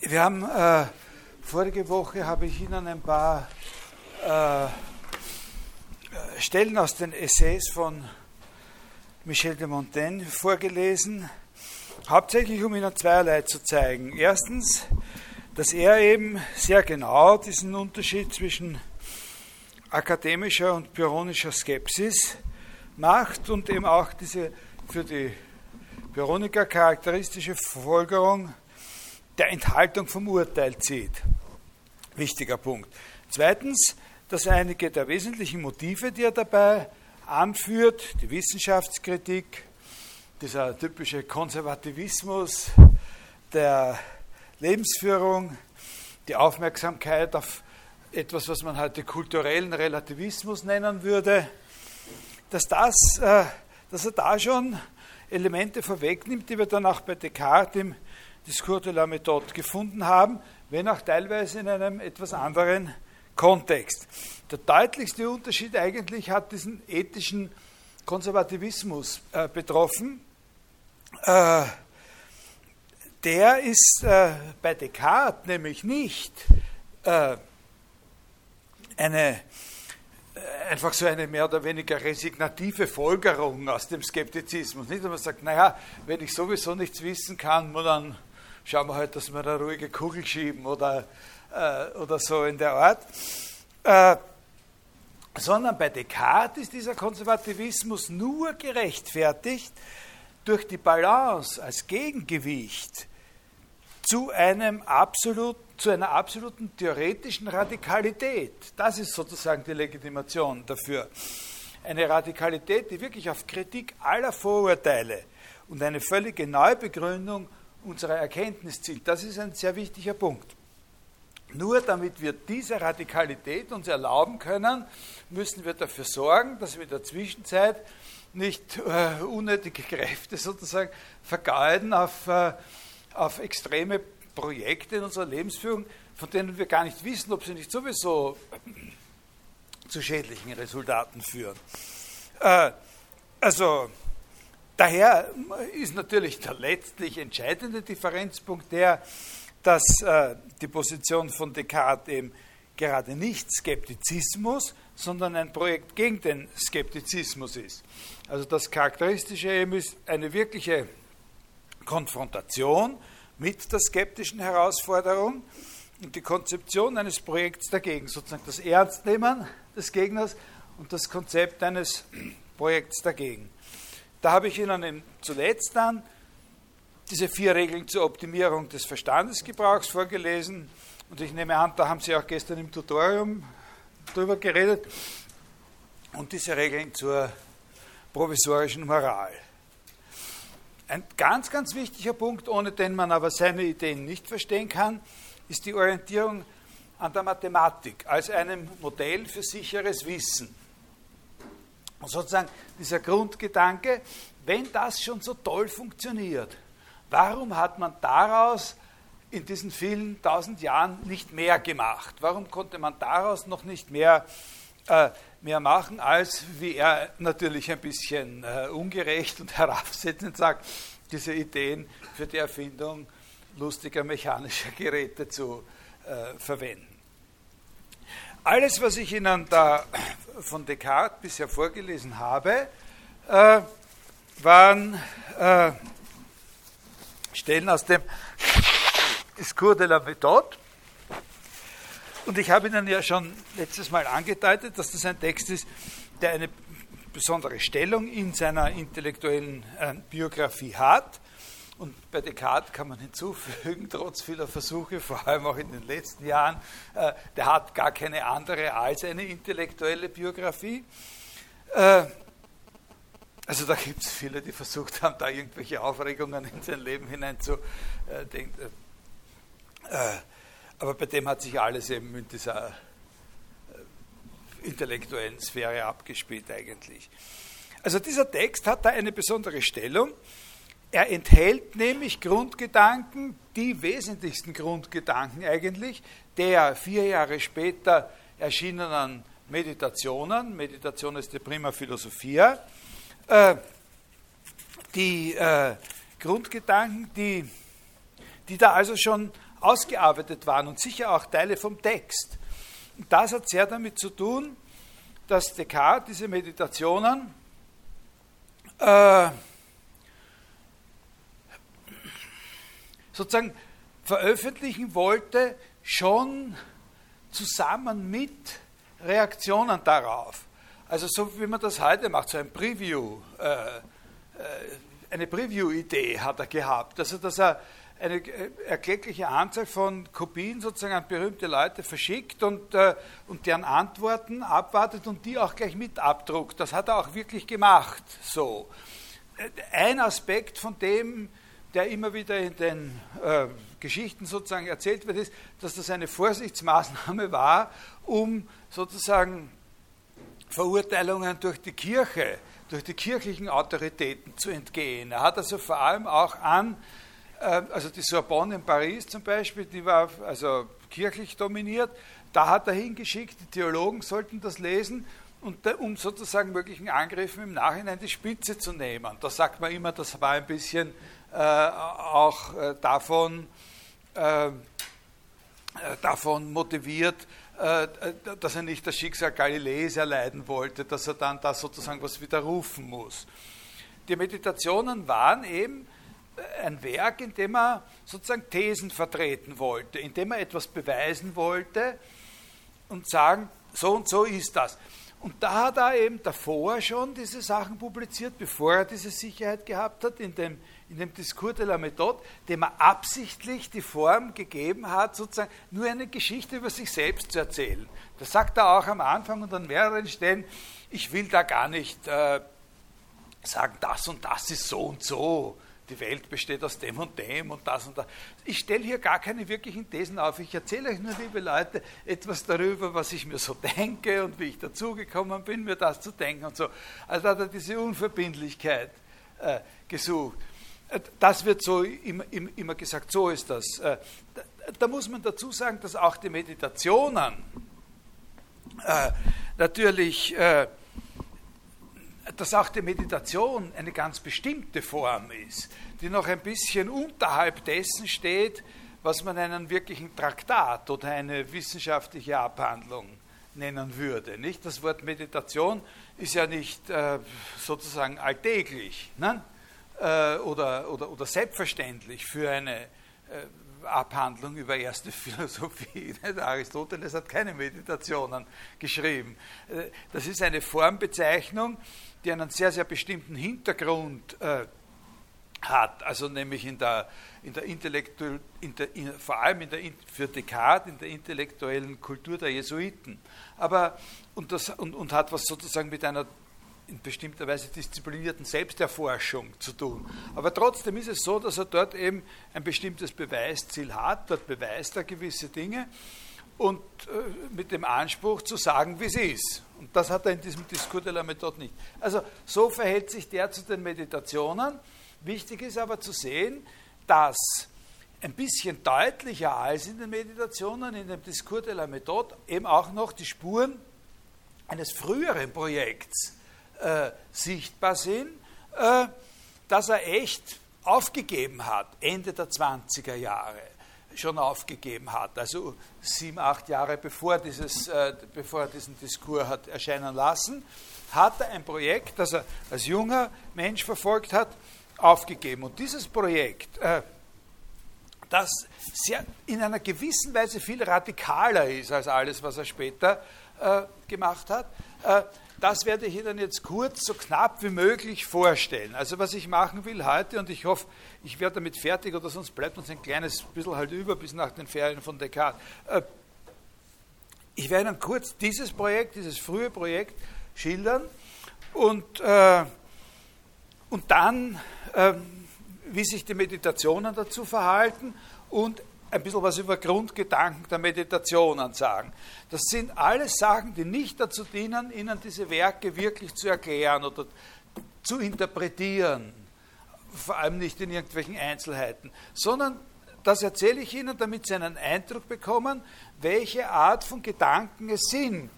Wir haben äh, vorige Woche habe ich Ihnen ein paar äh, Stellen aus den Essays von Michel de Montaigne vorgelesen, hauptsächlich um Ihnen zweierlei zu zeigen. Erstens, dass er eben sehr genau diesen Unterschied zwischen akademischer und pyrrhonischer Skepsis macht und eben auch diese für die Pyrrhoniker charakteristische Folgerung der Enthaltung vom Urteil zieht. Wichtiger Punkt. Zweitens, dass einige der wesentlichen Motive, die er dabei anführt, die Wissenschaftskritik, dieser typische Konservativismus der Lebensführung, die Aufmerksamkeit auf etwas, was man heute kulturellen Relativismus nennen würde, dass, das, äh, dass er da schon Elemente vorwegnimmt, die wir dann auch bei Descartes im Discours de la Méthode gefunden haben, wenn auch teilweise in einem etwas anderen Kontext. Der deutlichste Unterschied eigentlich hat diesen ethischen Konservativismus äh, betroffen. Äh, der ist äh, bei Descartes nämlich nicht äh, eine äh, einfach so eine mehr oder weniger resignative Folgerung aus dem Skeptizismus. Nicht, dass man sagt, naja, wenn ich sowieso nichts wissen kann, dann schauen wir halt, dass wir eine ruhige Kugel schieben oder, äh, oder so in der Art. Äh, sondern bei Descartes ist dieser Konservativismus nur gerechtfertigt durch die Balance als Gegengewicht zu, einem absolut, zu einer absoluten theoretischen Radikalität. Das ist sozusagen die Legitimation dafür. Eine Radikalität, die wirklich auf Kritik aller Vorurteile und eine völlige Neubegründung unserer Erkenntnis zielt. Das ist ein sehr wichtiger Punkt. Nur damit wir diese Radikalität uns erlauben können, müssen wir dafür sorgen, dass wir in der Zwischenzeit nicht äh, unnötige Kräfte sozusagen vergeuden auf, äh, auf extreme Projekte in unserer Lebensführung, von denen wir gar nicht wissen, ob sie nicht sowieso zu schädlichen Resultaten führen. Äh, also Daher ist natürlich der letztlich entscheidende Differenzpunkt der, dass äh, die Position von Descartes eben gerade nicht Skeptizismus, sondern ein Projekt gegen den Skeptizismus ist. Also das Charakteristische eben ist eine wirkliche Konfrontation mit der skeptischen Herausforderung und die Konzeption eines Projekts dagegen, sozusagen das Ernstnehmen des Gegners und das Konzept eines Projekts dagegen. Da habe ich Ihnen zuletzt dann diese vier Regeln zur Optimierung des Verstandesgebrauchs vorgelesen. Und ich nehme an, da haben Sie auch gestern im Tutorium drüber geredet. Und diese Regeln zur provisorischen Moral. Ein ganz, ganz wichtiger Punkt, ohne den man aber seine Ideen nicht verstehen kann, ist die Orientierung an der Mathematik als einem Modell für sicheres Wissen. Und sozusagen dieser Grundgedanke, wenn das schon so toll funktioniert, warum hat man daraus in diesen vielen tausend Jahren nicht mehr gemacht? Warum konnte man daraus noch nicht mehr, äh, mehr machen, als, wie er natürlich ein bisschen äh, ungerecht und herabsetzend sagt, diese Ideen für die Erfindung lustiger mechanischer Geräte zu äh, verwenden? Alles, was ich Ihnen da von Descartes bisher vorgelesen habe, äh, waren äh, Stellen aus dem Discours de la Méthode. Und ich habe Ihnen ja schon letztes Mal angedeutet, dass das ein Text ist, der eine besondere Stellung in seiner intellektuellen äh, Biografie hat und bei Descartes kann man hinzufügen, trotz vieler Versuche, vor allem auch in den letzten Jahren, äh, der hat gar keine andere als eine intellektuelle Biografie. Äh, also da gibt es viele, die versucht haben, da irgendwelche Aufregungen in sein Leben hineinzudenken. Äh, aber bei dem hat sich alles eben in dieser intellektuellen Sphäre abgespielt eigentlich. Also dieser Text hat da eine besondere Stellung. Er enthält nämlich Grundgedanken, die wesentlichsten Grundgedanken eigentlich, der vier Jahre später erschienenen Meditationen, Meditation ist die Prima Philosophia, äh, die äh, Grundgedanken, die, die da also schon ausgearbeitet waren und sicher auch Teile vom Text. Und das hat sehr damit zu tun, dass Descartes diese Meditationen äh, sozusagen veröffentlichen wollte, schon zusammen mit Reaktionen darauf. Also so wie man das heute macht, so ein Preview, äh, äh eine Preview-Idee hat er gehabt. Also dass er eine äh, erkleckliche Anzahl von Kopien sozusagen an berühmte Leute verschickt und, äh, und deren Antworten abwartet und die auch gleich mit abdruckt. Das hat er auch wirklich gemacht. So. Äh, ein Aspekt von dem, der immer wieder in den äh, Geschichten sozusagen erzählt wird, ist, dass das eine Vorsichtsmaßnahme war, um sozusagen Verurteilungen durch die Kirche, durch die kirchlichen Autoritäten zu entgehen. Er hat also vor allem auch an, äh, also die Sorbonne in Paris zum Beispiel, die war also kirchlich dominiert, da hat er hingeschickt, die Theologen sollten das lesen, und, um sozusagen möglichen Angriffen im Nachhinein die Spitze zu nehmen. Da sagt man immer, das war ein bisschen auch äh, davon, äh, davon motiviert, äh, dass er nicht das Schicksal Galileis erleiden wollte, dass er dann da sozusagen was widerrufen muss. Die Meditationen waren eben ein Werk, in dem er sozusagen Thesen vertreten wollte, in dem er etwas beweisen wollte und sagen, so und so ist das. Und da hat er eben davor schon diese Sachen publiziert, bevor er diese Sicherheit gehabt hat, in dem in dem Discours de la Méthode, dem er absichtlich die Form gegeben hat, sozusagen nur eine Geschichte über sich selbst zu erzählen. Das sagt er auch am Anfang und an mehreren Stellen, ich will da gar nicht äh, sagen, das und das ist so und so. Die Welt besteht aus dem und dem und das und das. Ich stelle hier gar keine wirklichen Thesen auf. Ich erzähle euch nur, liebe Leute, etwas darüber, was ich mir so denke und wie ich dazugekommen bin, mir das zu denken und so. Also hat er diese Unverbindlichkeit äh, gesucht. Das wird so immer gesagt, so ist das. Äh, da muss man dazu sagen, dass auch die Meditationen äh, natürlich, äh, dass auch die Meditation eine ganz bestimmte Form ist, die noch ein bisschen unterhalb dessen steht, was man einen wirklichen Traktat oder eine wissenschaftliche Abhandlung nennen würde. Nicht? Das Wort Meditation ist ja nicht sozusagen alltäglich. Ne? Äh, oder, oder, oder selbstverständlich für eine äh, Abhandlung über erste Philosophie. Aristoteles hat keine Meditationen geschrieben. Äh, das ist eine Formbezeichnung, die einen sehr, sehr bestimmten Hintergrund äh, hat, also nämlich in der, in der Intellektu in der, in, vor allem in der, für Descartes in der intellektuellen Kultur der Jesuiten. Aber, und, das, und, und hat was sozusagen mit einer in bestimmter Weise disziplinierten Selbsterforschung zu tun. Aber trotzdem ist es so, dass er dort eben ein bestimmtes Beweisziel hat, dort beweist er gewisse Dinge und äh, mit dem Anspruch zu sagen, wie es ist. Und das hat er in diesem Diskurs de la Methode nicht. Also so verhält sich der zu den Meditationen. Wichtig ist aber zu sehen, dass ein bisschen deutlicher als in den Meditationen, in dem Diskurs de la Methode, eben auch noch die Spuren eines früheren Projekts äh, sichtbar sind, äh, dass er echt aufgegeben hat, Ende der 20er Jahre schon aufgegeben hat, also sieben, acht Jahre bevor, dieses, äh, bevor er diesen Diskurs hat erscheinen lassen, hat er ein Projekt, das er als junger Mensch verfolgt hat, aufgegeben. Und dieses Projekt, äh, das sehr, in einer gewissen Weise viel radikaler ist als alles, was er später äh, gemacht hat, äh, das werde ich Ihnen jetzt kurz, so knapp wie möglich vorstellen. Also was ich machen will heute, und ich hoffe, ich werde damit fertig, oder sonst bleibt uns ein kleines bisschen halt über bis nach den Ferien von Descartes. Äh, ich werde Ihnen kurz dieses Projekt, dieses frühe Projekt schildern und, äh, und dann, äh, wie sich die Meditationen dazu verhalten und ein bisschen was über Grundgedanken der Meditationen sagen. Das sind alles Sachen, die nicht dazu dienen, Ihnen diese Werke wirklich zu erklären oder zu interpretieren, vor allem nicht in irgendwelchen Einzelheiten, sondern das erzähle ich Ihnen, damit Sie einen Eindruck bekommen, welche Art von Gedanken es sind,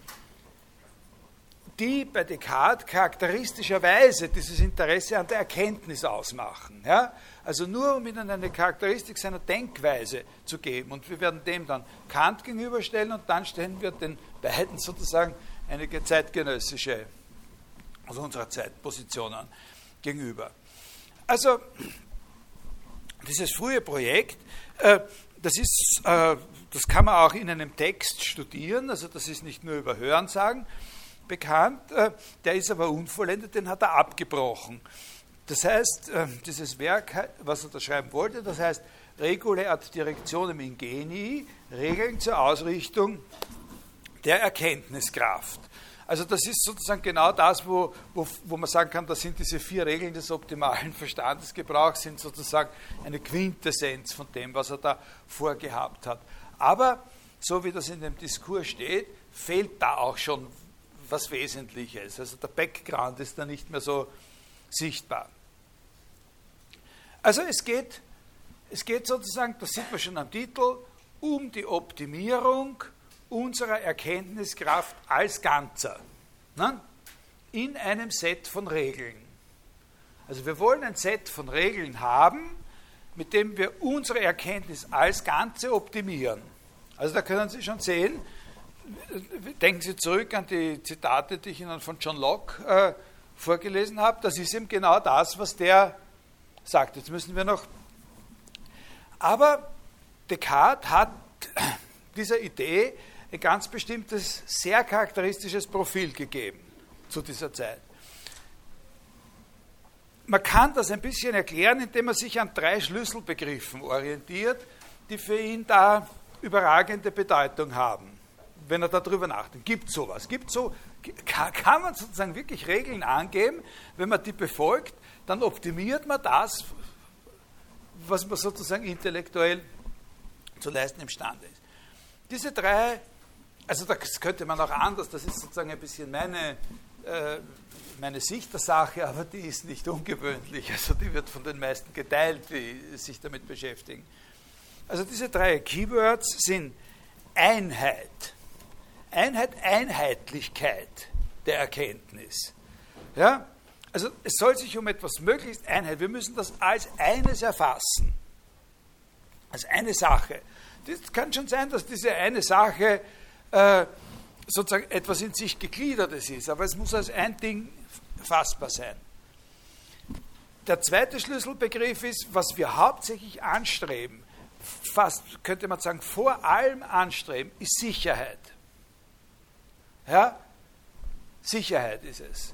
die bei Descartes charakteristischerweise dieses Interesse an der Erkenntnis ausmachen. Ja? Also nur um ihnen eine Charakteristik seiner Denkweise zu geben. Und wir werden dem dann Kant gegenüberstellen und dann stellen wir den beiden sozusagen einige zeitgenössische, also unserer Zeit, Positionen gegenüber. Also dieses frühe Projekt, äh, das ist, äh, das kann man auch in einem Text studieren, also das ist nicht nur über Hörensagen bekannt, äh, der ist aber unvollendet, den hat er abgebrochen. Das heißt, dieses Werk, was er da schreiben wollte, das heißt Regule ad Directionem Ingenii, Regeln zur Ausrichtung der Erkenntniskraft. Also das ist sozusagen genau das, wo, wo, wo man sagen kann, das sind diese vier Regeln des optimalen Verstandesgebrauchs, sind sozusagen eine Quintessenz von dem, was er da vorgehabt hat. Aber, so wie das in dem Diskurs steht, fehlt da auch schon was Wesentliches. Also der Background ist da nicht mehr so sichtbar. Also es geht, es geht sozusagen, das sieht man schon am Titel, um die Optimierung unserer Erkenntniskraft als Ganzer ne? in einem Set von Regeln. Also wir wollen ein Set von Regeln haben, mit dem wir unsere Erkenntnis als Ganze optimieren. Also da können Sie schon sehen, denken Sie zurück an die Zitate, die ich Ihnen von John Locke äh, vorgelesen habe. Das ist eben genau das, was der sagt. Jetzt müssen wir noch. Aber Descartes hat dieser Idee ein ganz bestimmtes, sehr charakteristisches Profil gegeben zu dieser Zeit. Man kann das ein bisschen erklären, indem man sich an drei Schlüsselbegriffen orientiert, die für ihn da überragende Bedeutung haben, wenn er darüber nachdenkt. Gibt sowas? Gibt so, kann man sozusagen wirklich Regeln angeben, wenn man die befolgt, dann optimiert man das, was man sozusagen intellektuell zu leisten imstande ist. Diese drei also das könnte man auch anders, das ist sozusagen ein bisschen meine, äh, meine Sicht der Sache, aber die ist nicht ungewöhnlich. Also die wird von den meisten geteilt, die sich damit beschäftigen. Also diese drei Keywords sind Einheit. Einheit, Einheitlichkeit der Erkenntnis. Ja? Also es soll sich um etwas möglichst Einheit, wir müssen das als eines erfassen. Als eine Sache. Es kann schon sein, dass diese eine Sache äh, sozusagen etwas in sich gegliedertes ist, aber es muss als ein Ding fassbar sein. Der zweite Schlüsselbegriff ist, was wir hauptsächlich anstreben, fast könnte man sagen, vor allem anstreben, ist Sicherheit. Ja? Sicherheit ist es.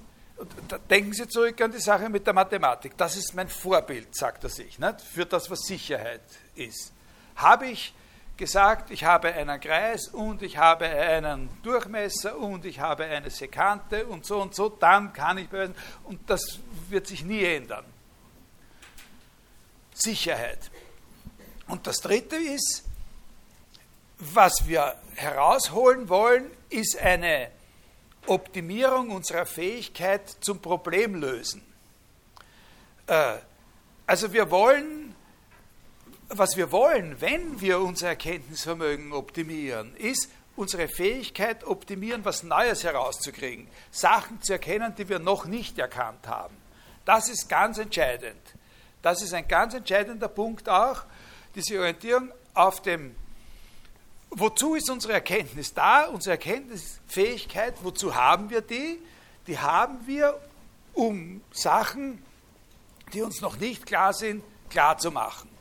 Denken Sie zurück an die Sache mit der Mathematik. Das ist mein Vorbild, sagt er sich, nicht? für das, was Sicherheit ist. Habe ich gesagt, ich habe einen Kreis und ich habe einen Durchmesser und ich habe eine Sekante und so und so, dann kann ich beweisen, und das wird sich nie ändern. Sicherheit. Und das Dritte ist, was wir herausholen wollen, ist eine Optimierung unserer Fähigkeit zum Problemlösen. Äh, also wir wollen was wir wollen, wenn wir unser Erkenntnisvermögen optimieren, ist unsere Fähigkeit optimieren, was Neues herauszukriegen, Sachen zu erkennen, die wir noch nicht erkannt haben. Das ist ganz entscheidend. Das ist ein ganz entscheidender Punkt auch, diese Orientierung auf dem, wozu ist unsere Erkenntnis da, unsere Erkenntnisfähigkeit, wozu haben wir die? Die haben wir, um Sachen, die uns noch nicht klar sind, klar zu machen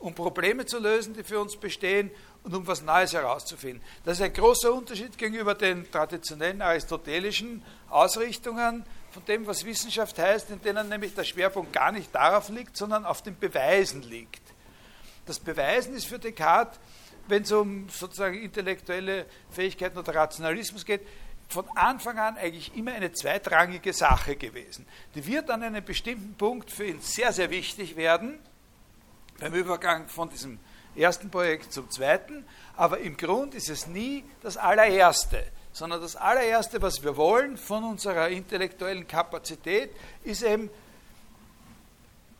um Probleme zu lösen, die für uns bestehen und um was Neues herauszufinden. Das ist ein großer Unterschied gegenüber den traditionellen aristotelischen Ausrichtungen von dem, was Wissenschaft heißt, in denen nämlich der Schwerpunkt gar nicht darauf liegt, sondern auf den Beweisen liegt. Das Beweisen ist für Descartes, wenn es um sozusagen intellektuelle Fähigkeiten oder Rationalismus geht, von Anfang an eigentlich immer eine zweitrangige Sache gewesen. Die wird an einem bestimmten Punkt für ihn sehr, sehr wichtig werden beim Übergang von diesem ersten Projekt zum zweiten, aber im Grund ist es nie das allererste, sondern das allererste, was wir wollen von unserer intellektuellen Kapazität, ist eben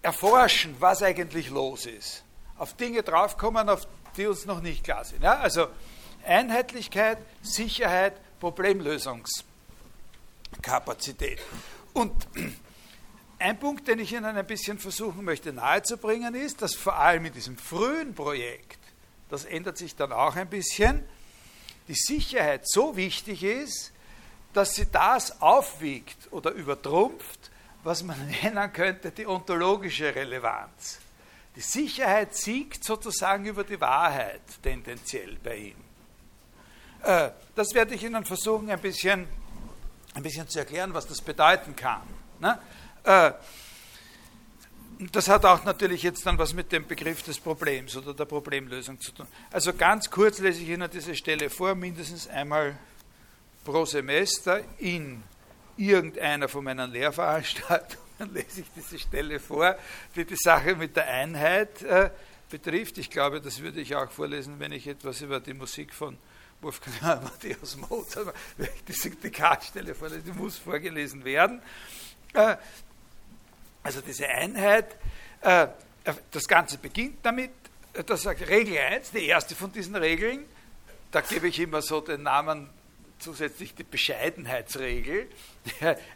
erforschen, was eigentlich los ist. Auf Dinge draufkommen, auf die uns noch nicht klar sind. Ja, also Einheitlichkeit, Sicherheit, Problemlösungsfähigkeit. Kapazität. Und ein Punkt, den ich Ihnen ein bisschen versuchen möchte nahezubringen, ist, dass vor allem in diesem frühen Projekt, das ändert sich dann auch ein bisschen, die Sicherheit so wichtig ist, dass sie das aufwiegt oder übertrumpft, was man nennen könnte die ontologische Relevanz. Die Sicherheit siegt sozusagen über die Wahrheit tendenziell bei ihm. Äh, das werde ich Ihnen versuchen, ein bisschen, ein bisschen zu erklären, was das bedeuten kann. Ne? Äh, das hat auch natürlich jetzt dann was mit dem Begriff des Problems oder der Problemlösung zu tun. Also ganz kurz lese ich Ihnen diese Stelle vor, mindestens einmal pro Semester in irgendeiner von meinen Lehrveranstaltungen lese ich diese Stelle vor, die die Sache mit der Einheit äh, betrifft. Ich glaube, das würde ich auch vorlesen, wenn ich etwas über die Musik von Wolfgang Amadeus Mozart, wenn ich diese Dekadstelle vorlese, die muss vorgelesen werden. Äh, also diese Einheit, äh, das Ganze beginnt damit, äh, das sagt Regel 1, die erste von diesen Regeln, da gebe ich immer so den Namen zusätzlich die Bescheidenheitsregel.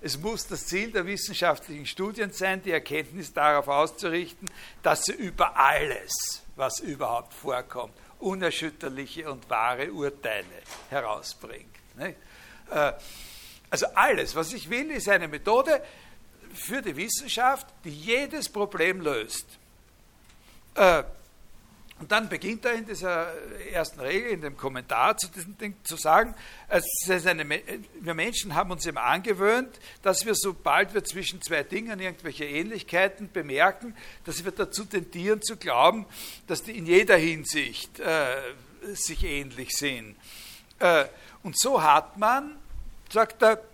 Es muss das Ziel der wissenschaftlichen Studien sein, die Erkenntnis darauf auszurichten, dass sie über alles, was überhaupt vorkommt, unerschütterliche und wahre Urteile herausbringt. Äh, also alles, was ich will, ist eine Methode für die Wissenschaft, die jedes Problem löst. Und dann beginnt er in dieser ersten Regel, in dem Kommentar zu diesem Ding zu sagen, eine, wir Menschen haben uns immer angewöhnt, dass wir, sobald wir zwischen zwei Dingen irgendwelche Ähnlichkeiten bemerken, dass wir dazu tendieren zu glauben, dass die in jeder Hinsicht äh, sich ähnlich sind. Äh, und so hat man, sagt er,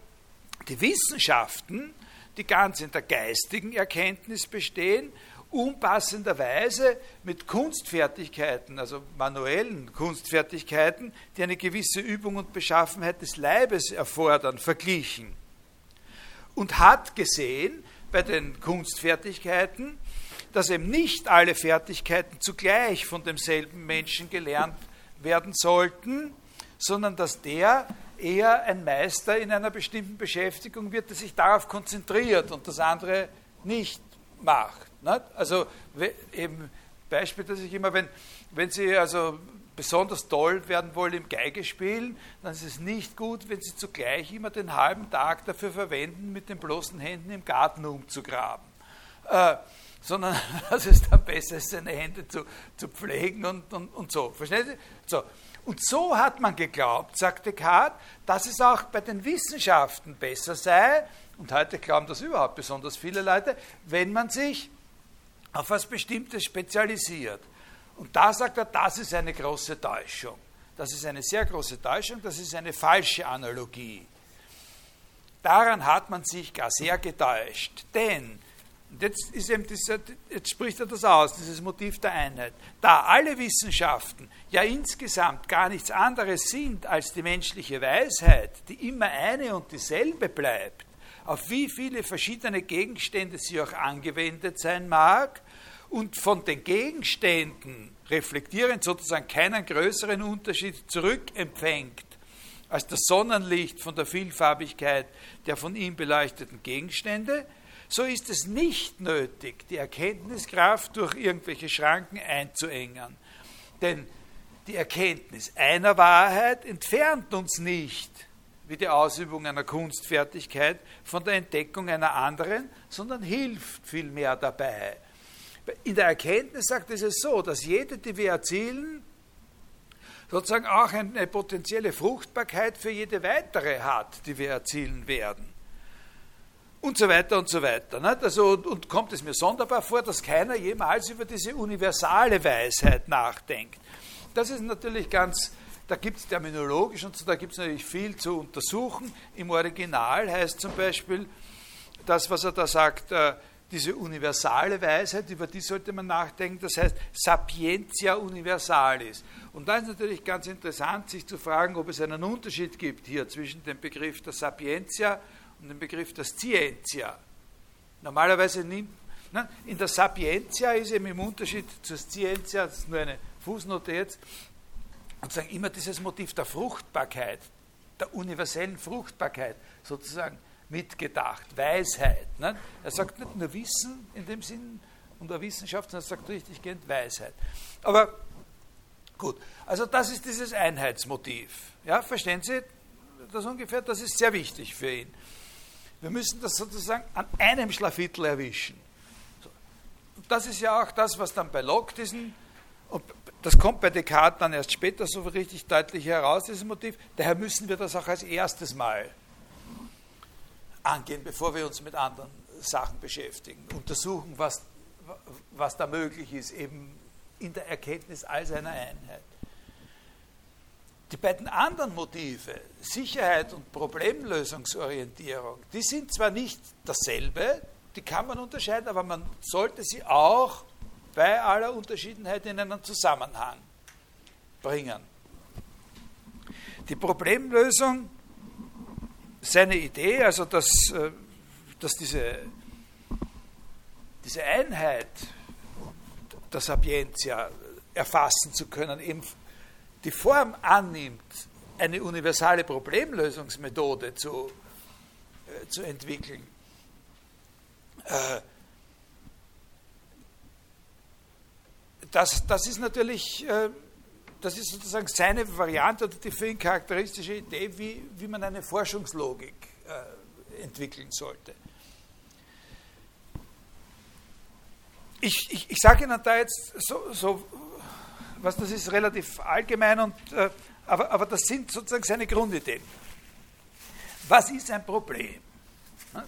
die Wissenschaften, die ganz in der geistigen Erkenntnis bestehen, unpassenderweise mit Kunstfertigkeiten, also manuellen Kunstfertigkeiten, die eine gewisse Übung und Beschaffenheit des Leibes erfordern, verglichen. Und hat gesehen bei den Kunstfertigkeiten, dass eben nicht alle Fertigkeiten zugleich von demselben Menschen gelernt werden sollten, sondern dass der eher ein Meister in einer bestimmten Beschäftigung wird, der sich darauf konzentriert und das andere nicht macht. Nicht? Also eben Beispiel, dass ich immer, wenn, wenn Sie also besonders toll werden wollen im Geigespielen, dann ist es nicht gut, wenn Sie zugleich immer den halben Tag dafür verwenden, mit den bloßen Händen im Garten umzugraben. Äh, sondern dass es dann besser ist, seine Hände zu, zu pflegen und, und, und so. Verstehen Sie? So. Und so hat man geglaubt, sagte Kant, dass es auch bei den Wissenschaften besser sei, und heute glauben das überhaupt besonders viele Leute, wenn man sich auf was Bestimmtes spezialisiert. Und da sagt er, das ist eine große Täuschung. Das ist eine sehr große Täuschung, das ist eine falsche Analogie. Daran hat man sich gar sehr getäuscht. Denn, jetzt, dieser, jetzt spricht er das aus, dieses Motiv der Einheit, da alle Wissenschaften ja insgesamt gar nichts anderes sind als die menschliche Weisheit, die immer eine und dieselbe bleibt, auf wie viele verschiedene Gegenstände sie auch angewendet sein mag und von den Gegenständen reflektierend sozusagen keinen größeren Unterschied zurückempfängt als das Sonnenlicht von der Vielfarbigkeit der von ihm beleuchteten Gegenstände, so ist es nicht nötig, die Erkenntniskraft durch irgendwelche Schranken einzuengen. Denn die Erkenntnis einer Wahrheit entfernt uns nicht wie die Ausübung einer Kunstfertigkeit von der Entdeckung einer anderen, sondern hilft vielmehr dabei. In der Erkenntnis sagt es so, dass jede, die wir erzielen, sozusagen auch eine potenzielle Fruchtbarkeit für jede weitere hat, die wir erzielen werden. Und so weiter und so weiter. Also, und, und kommt es mir sonderbar vor, dass keiner jemals über diese universale Weisheit nachdenkt. Das ist natürlich ganz da gibt es terminologisch und so, da gibt es natürlich viel zu untersuchen. Im Original heißt zum Beispiel das, was er da sagt, äh, diese universale Weisheit, über die sollte man nachdenken, das heißt Sapientia universalis. Und da ist natürlich ganz interessant, sich zu fragen, ob es einen Unterschied gibt hier zwischen dem Begriff der Sapientia und dem Begriff der Scientia. Normalerweise nimmt, ne, in der Sapientia ist eben im Unterschied zur Scientia, das ist nur eine Fußnote jetzt, und sagen immer dieses Motiv der Fruchtbarkeit, der universellen Fruchtbarkeit sozusagen mitgedacht, Weisheit. Ne? Er sagt nicht nur Wissen in dem Sinn unter Wissenschaft, sondern er sagt richtig gehend Weisheit. Aber gut, also das ist dieses Einheitsmotiv. Ja, verstehen Sie das ungefähr? Das ist sehr wichtig für ihn. Wir müssen das sozusagen an einem Schlafittel erwischen. Das ist ja auch das, was dann bei Locke diesen, und das kommt bei Descartes dann erst später so richtig deutlich heraus, dieses Motiv. Daher müssen wir das auch als erstes Mal angehen, bevor wir uns mit anderen Sachen beschäftigen. Untersuchen, was, was da möglich ist, eben in der Erkenntnis all seiner Einheit. Die beiden anderen Motive, Sicherheit und Problemlösungsorientierung, die sind zwar nicht dasselbe, die kann man unterscheiden, aber man sollte sie auch bei aller Unterschiedenheit in einen Zusammenhang bringen. Die Problemlösung, seine Idee, also dass, äh, dass diese, diese Einheit der Sapientia erfassen zu können, eben die Form annimmt, eine universale Problemlösungsmethode zu, äh, zu entwickeln. Äh, das, das ist natürlich, äh, das ist sozusagen seine Variante oder die für ihn charakteristische Idee, wie, wie man eine Forschungslogik äh, entwickeln sollte. Ich, ich, ich sage Ihnen da jetzt so, so, was das ist, relativ allgemein, und, äh, aber, aber das sind sozusagen seine Grundideen. Was ist ein Problem?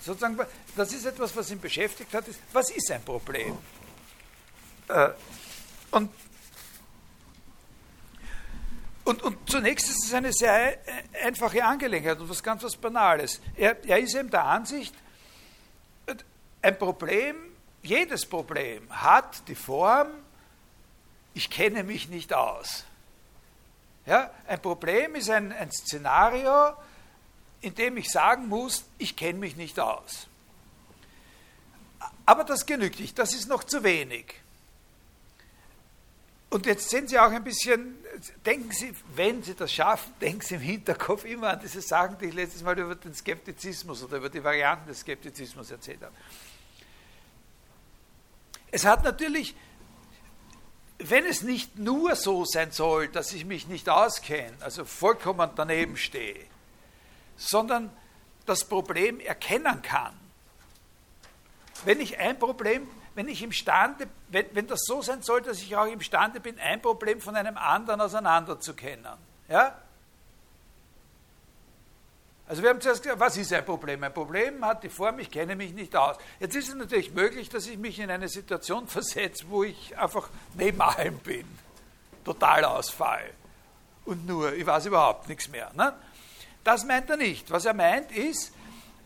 Sozusagen, das ist etwas, was ihn beschäftigt hat. Was ist ein Problem? Äh, und, und, und zunächst ist es eine sehr einfache Angelegenheit und was ganz was Banales. Er, er ist eben der Ansicht, ein Problem, jedes Problem hat die Form, ich kenne mich nicht aus. Ja, ein Problem ist ein, ein Szenario, in dem ich sagen muss, ich kenne mich nicht aus. Aber das genügt nicht, das ist noch zu wenig. Und jetzt sind Sie auch ein bisschen, denken Sie, wenn Sie das schaffen, denken Sie im Hinterkopf immer an diese Sachen, die ich letztes Mal über den Skeptizismus oder über die Varianten des Skeptizismus erzählt habe. Es hat natürlich, wenn es nicht nur so sein soll, dass ich mich nicht auskenne, also vollkommen daneben stehe, sondern das Problem erkennen kann. Wenn ich ein Problem, wenn ich imstande, wenn, wenn das so sein soll, dass ich auch imstande bin, ein Problem von einem anderen auseinanderzukennen. Ja? Also wir haben zuerst gesagt, was ist ein Problem? Ein Problem hat die Form, ich kenne mich nicht aus. Jetzt ist es natürlich möglich, dass ich mich in eine Situation versetze, wo ich einfach neben allem bin, total ausfall und nur, ich weiß überhaupt nichts mehr. Ne? Das meint er nicht. Was er meint ist,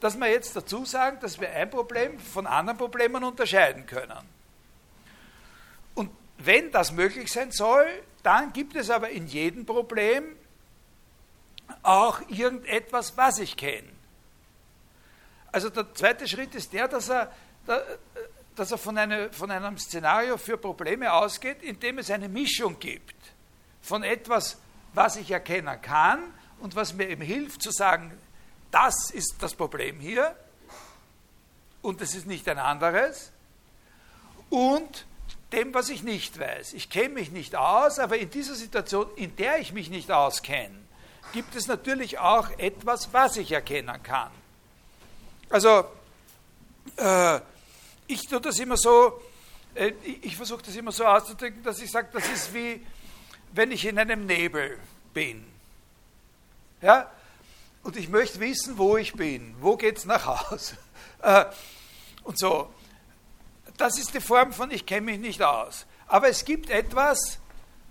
dass wir jetzt dazu sagen, dass wir ein Problem von anderen Problemen unterscheiden können. Und wenn das möglich sein soll, dann gibt es aber in jedem Problem auch irgendetwas, was ich kenne. Also der zweite Schritt ist der, dass er, dass er von, eine, von einem Szenario für Probleme ausgeht, in dem es eine Mischung gibt von etwas, was ich erkennen kann und was mir eben hilft zu sagen, das ist das Problem hier und es ist nicht ein anderes und dem, was ich nicht weiß. Ich kenne mich nicht aus, aber in dieser Situation, in der ich mich nicht auskenne, gibt es natürlich auch etwas, was ich erkennen kann. Also, äh, ich tue das immer so, äh, ich versuche das immer so auszudrücken, dass ich sage, das ist wie, wenn ich in einem Nebel bin. Ja? Und ich möchte wissen, wo ich bin. Wo geht es nach Hause? Äh, und so. Das ist die Form von ich kenne mich nicht aus. Aber es gibt etwas,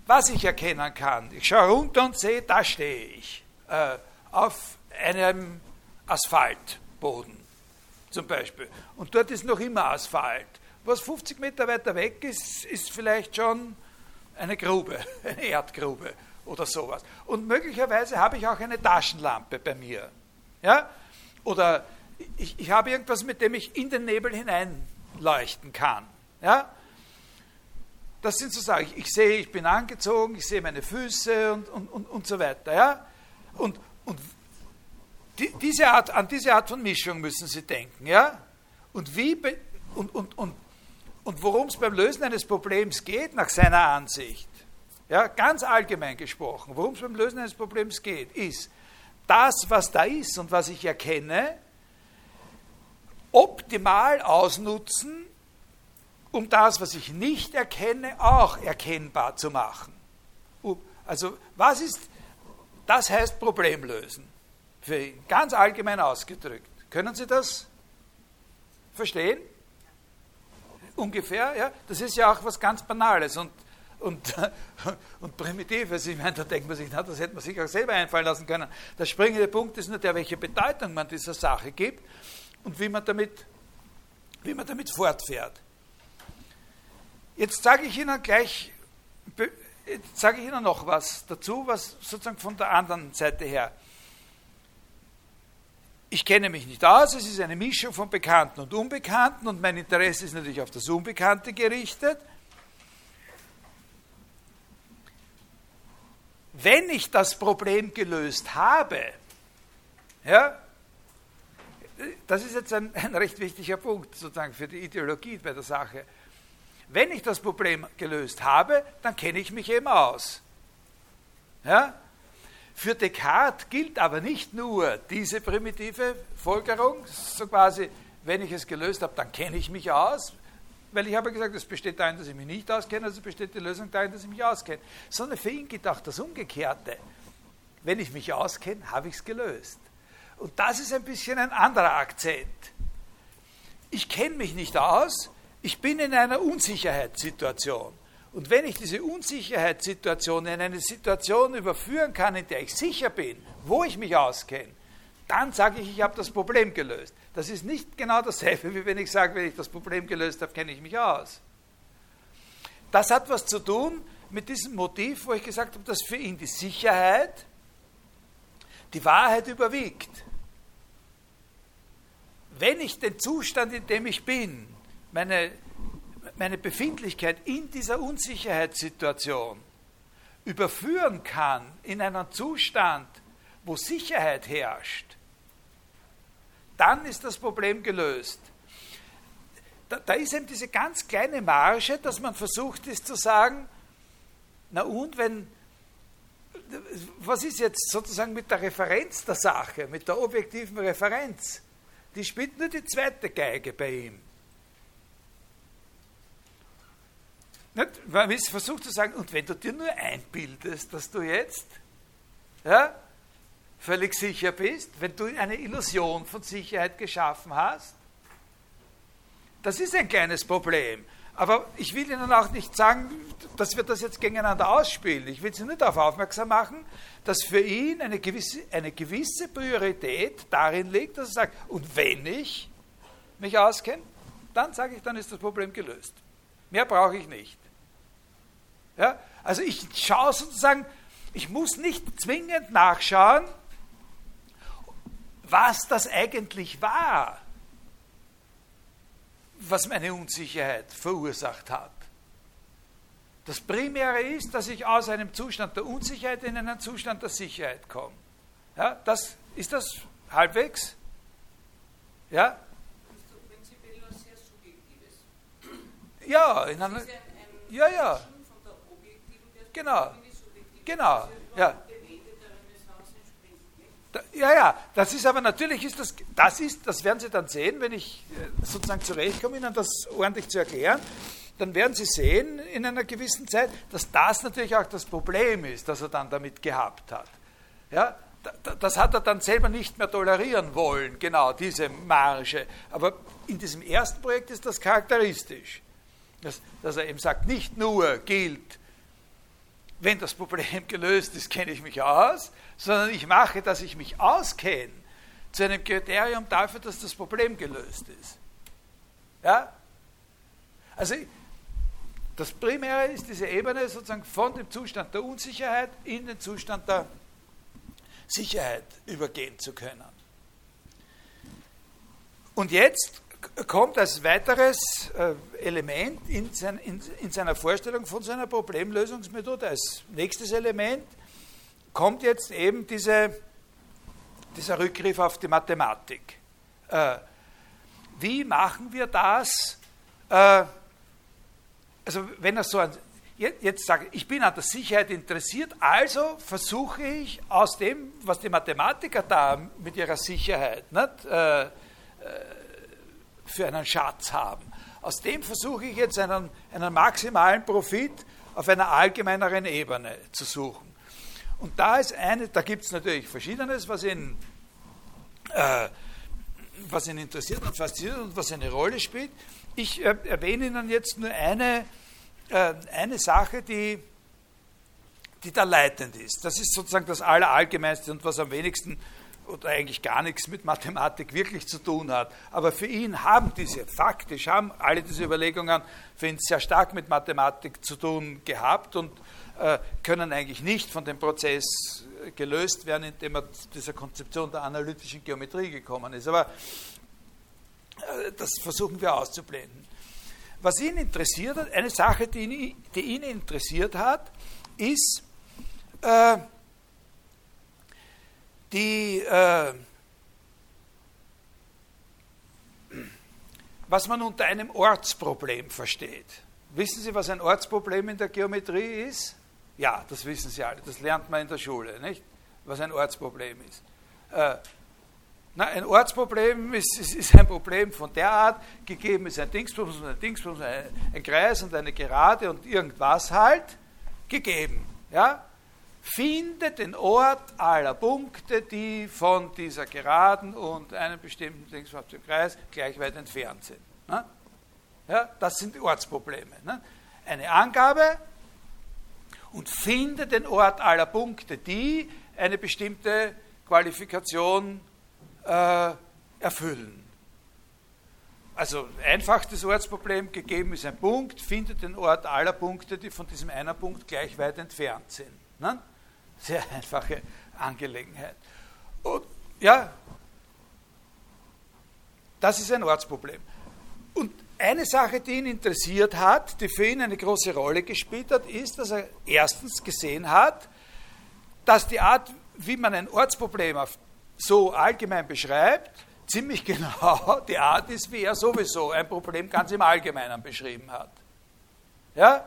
was ich erkennen kann. Ich schaue runter und sehe, da stehe ich. Äh, auf einem Asphaltboden zum Beispiel. Und dort ist noch immer Asphalt. Was 50 Meter weiter weg ist, ist vielleicht schon eine Grube, eine Erdgrube oder sowas. Und möglicherweise habe ich auch eine Taschenlampe bei mir. Ja? Oder ich, ich habe irgendwas, mit dem ich in den Nebel hineinleuchten kann. Ja? Das sind so Sachen. Ich, sehe, ich bin angezogen, ich sehe meine Füße und, und, und, und so weiter. Ja? Und, und die, diese Art, an diese Art von Mischung müssen Sie denken. Ja? Und, und, und, und, und worum es beim Lösen eines Problems geht, nach seiner Ansicht, ja, ganz allgemein gesprochen, worum es beim Lösen eines Problems geht, ist, das, was da ist und was ich erkenne, optimal ausnutzen, um das, was ich nicht erkenne, auch erkennbar zu machen. Also was ist, das heißt Problem lösen für ihn, ganz allgemein ausgedrückt. Können Sie das verstehen? Ungefähr, ja. Das ist ja auch was ganz Banales und, und, und Primitives. Ich meine, da denkt man sich, na, das hätte man sich auch selber einfallen lassen können. Der springende Punkt ist nur der, welche Bedeutung man dieser Sache gibt und wie man damit, wie man damit fortfährt. Jetzt sage ich Ihnen gleich, jetzt sage ich Ihnen noch was dazu, was sozusagen von der anderen Seite her. Ich kenne mich nicht aus, es ist eine Mischung von Bekannten und Unbekannten und mein Interesse ist natürlich auf das Unbekannte gerichtet. Wenn ich das Problem gelöst habe, ja, das ist jetzt ein, ein recht wichtiger Punkt sozusagen für die Ideologie bei der Sache. Wenn ich das Problem gelöst habe, dann kenne ich mich eben aus. Ja? Für Descartes gilt aber nicht nur diese primitive Folgerung, so quasi, wenn ich es gelöst habe, dann kenne ich mich aus, weil ich habe gesagt, es besteht darin, dass ich mich nicht auskenne, also besteht die Lösung darin, dass ich mich auskenne. Sondern für ihn geht auch das Umgekehrte. Wenn ich mich auskenne, habe ich es gelöst. Und das ist ein bisschen ein anderer Akzent. Ich kenne mich nicht aus, ich bin in einer Unsicherheitssituation. Und wenn ich diese Unsicherheitssituation in eine Situation überführen kann, in der ich sicher bin, wo ich mich auskenne, dann sage ich, ich habe das Problem gelöst. Das ist nicht genau dasselbe, wie wenn ich sage, wenn ich das Problem gelöst habe, kenne ich mich aus. Das hat was zu tun mit diesem Motiv, wo ich gesagt habe, dass für ihn die Sicherheit die Wahrheit überwiegt. Wenn ich den Zustand, in dem ich bin, meine, meine Befindlichkeit in dieser Unsicherheitssituation überführen kann in einen Zustand, wo Sicherheit herrscht, dann ist das Problem gelöst. Da, da, ist eben diese ganz kleine Marge, dass man versucht ist zu sagen, na und wenn, was ist jetzt sozusagen mit der Referenz der Sache, mit der objektiven Referenz? Die spielt nur die zweite Geige bei ihm. Nicht? Man versucht zu sagen, und wenn du dir nur einbildest, dass du jetzt ja, völlig sicher bist, wenn du eine Illusion von Sicherheit geschaffen hast, das ist ein kleines Problem. Aber ich will Ihnen auch nicht sagen, dass wir das jetzt gegeneinander ausspielen. Ich will Sie nur darauf aufmerksam machen, dass für ihn eine gewisse, eine gewisse Priorität darin liegt, dass er sagt, und wenn ich mich auskenne, dann sage ich, dann ist das Problem gelöst. Mehr brauche ich nicht. Ja? Also ich schaue sozusagen, ich muss nicht zwingend nachschauen, was das eigentlich war, was meine Unsicherheit verursacht hat. Das Primäre ist, dass ich aus einem Zustand der Unsicherheit in einen Zustand der Sicherheit komme. Ja, das, ist das halbwegs? Ja? Ja, in einer, ja, ja. Genau, genau, ja. Ja, ja, das ist aber natürlich ist das, das ist, das werden Sie dann sehen, wenn ich äh, sozusagen zurechtkomme, Ihnen das ordentlich zu erklären, dann werden Sie sehen in einer gewissen Zeit, dass das natürlich auch das Problem ist, das er dann damit gehabt hat. Ja, das hat er dann selber nicht mehr tolerieren wollen, genau diese Marge. Aber in diesem ersten Projekt ist das charakteristisch, dass, dass er eben sagt, nicht nur gilt, wenn das Problem gelöst ist, kenne ich mich aus, sondern ich mache, dass ich mich auskenne, zu einem Kriterium dafür, dass das Problem gelöst ist. Ja? Also das Primäre ist diese Ebene sozusagen von dem Zustand der Unsicherheit in den Zustand der Sicherheit übergehen zu können. Und jetzt kommt als weiteres äh, Element in, sein, in, in, seiner Vorstellung von seiner Problemlösungsmethode, als nächstes Element, kommt jetzt eben diese dieser Rückgriff auf die Mathematik. Äh, wie machen wir das? Äh, also wenn er so ein, jetzt, jetzt sagt, ich bin an der Sicherheit interessiert, also versuche ich aus dem, was die Mathematiker da mit ihrer Sicherheit nicht, äh, äh für einen Schatz haben, aus dem versuche ich jetzt einen, einen maximalen Profit auf einer allgemeineren Ebene zu suchen. Und da ist eine, da gibt es natürlich Verschiedenes, was ihn, äh, was ihn interessiert und fasziniert und was eine Rolle spielt. Ich äh, erwähne Ihnen jetzt nur eine, äh, eine Sache, die, die da leitend ist. Das ist sozusagen das Allerallgemeinste und was am wenigsten oder eigentlich gar nichts mit Mathematik wirklich zu tun hat. Aber für ihn haben diese, faktisch haben alle diese Überlegungen für ihn sehr stark mit Mathematik zu tun gehabt und äh, können eigentlich nicht von dem Prozess gelöst werden, indem er zu dieser Konzeption der analytischen Geometrie gekommen ist. Aber äh, das versuchen wir auszublenden. Was ihn interessiert hat, eine Sache, die ihn, die ihn interessiert hat, ist, äh, die, äh, was man unter einem Ortsproblem versteht. Wissen Sie, was ein Ortsproblem in der Geometrie ist? Ja, das wissen Sie alle, das lernt man in der Schule, nicht? Was ein Ortsproblem ist. Äh, na, ein Ortsproblem ist, ist, ist, ein Problem von der Art, gegeben ist ein Dingsbums und ein Dingsbums, ein, ein Kreis und eine Gerade und irgendwas halt, gegeben. Ja? Finde den Ort aller Punkte, die von dieser Geraden und einem bestimmten im Kreis gleich weit entfernt sind. Ne? Ja, das sind Ortsprobleme. Ne? Eine Angabe und finde den Ort aller Punkte, die eine bestimmte Qualifikation äh, erfüllen. Also einfach das Ortsproblem gegeben ist ein Punkt, findet den Ort aller Punkte, die von diesem einen Punkt gleich weit entfernt sind. Ne? Sehr einfache Angelegenheit. Und ja, das ist ein Ortsproblem. Und eine Sache, die ihn interessiert hat, die für ihn eine große Rolle gespielt hat, ist, dass er erstens gesehen hat, dass die Art, wie man ein Ortsproblem so allgemein beschreibt, ziemlich genau die Art ist, wie er sowieso ein Problem ganz im Allgemeinen beschrieben hat. Ja?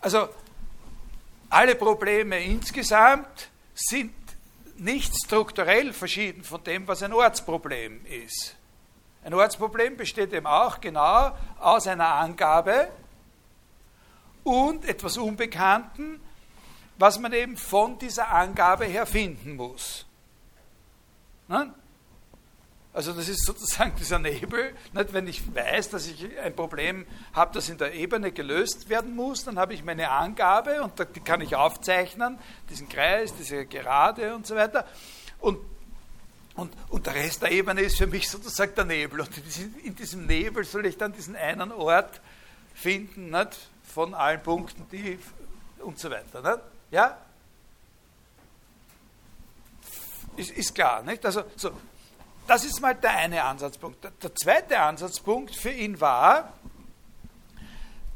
Also alle Probleme insgesamt sind nicht strukturell verschieden von dem, was ein Ortsproblem ist. Ein Ortsproblem besteht eben auch genau aus einer Angabe und etwas Unbekannten, was man eben von dieser Angabe her finden muss. Ne? Also das ist sozusagen dieser Nebel. Nicht? Wenn ich weiß, dass ich ein Problem habe, das in der Ebene gelöst werden muss, dann habe ich meine Angabe und die kann ich aufzeichnen, diesen Kreis, diese Gerade und so weiter. Und, und, und der Rest der Ebene ist für mich sozusagen der Nebel. Und in diesem Nebel soll ich dann diesen einen Ort finden, nicht? von allen Punkten, die und so weiter. Nicht? Ja? Ist, ist klar, nicht? Also, so, das ist mal der eine Ansatzpunkt. Der zweite Ansatzpunkt für ihn war,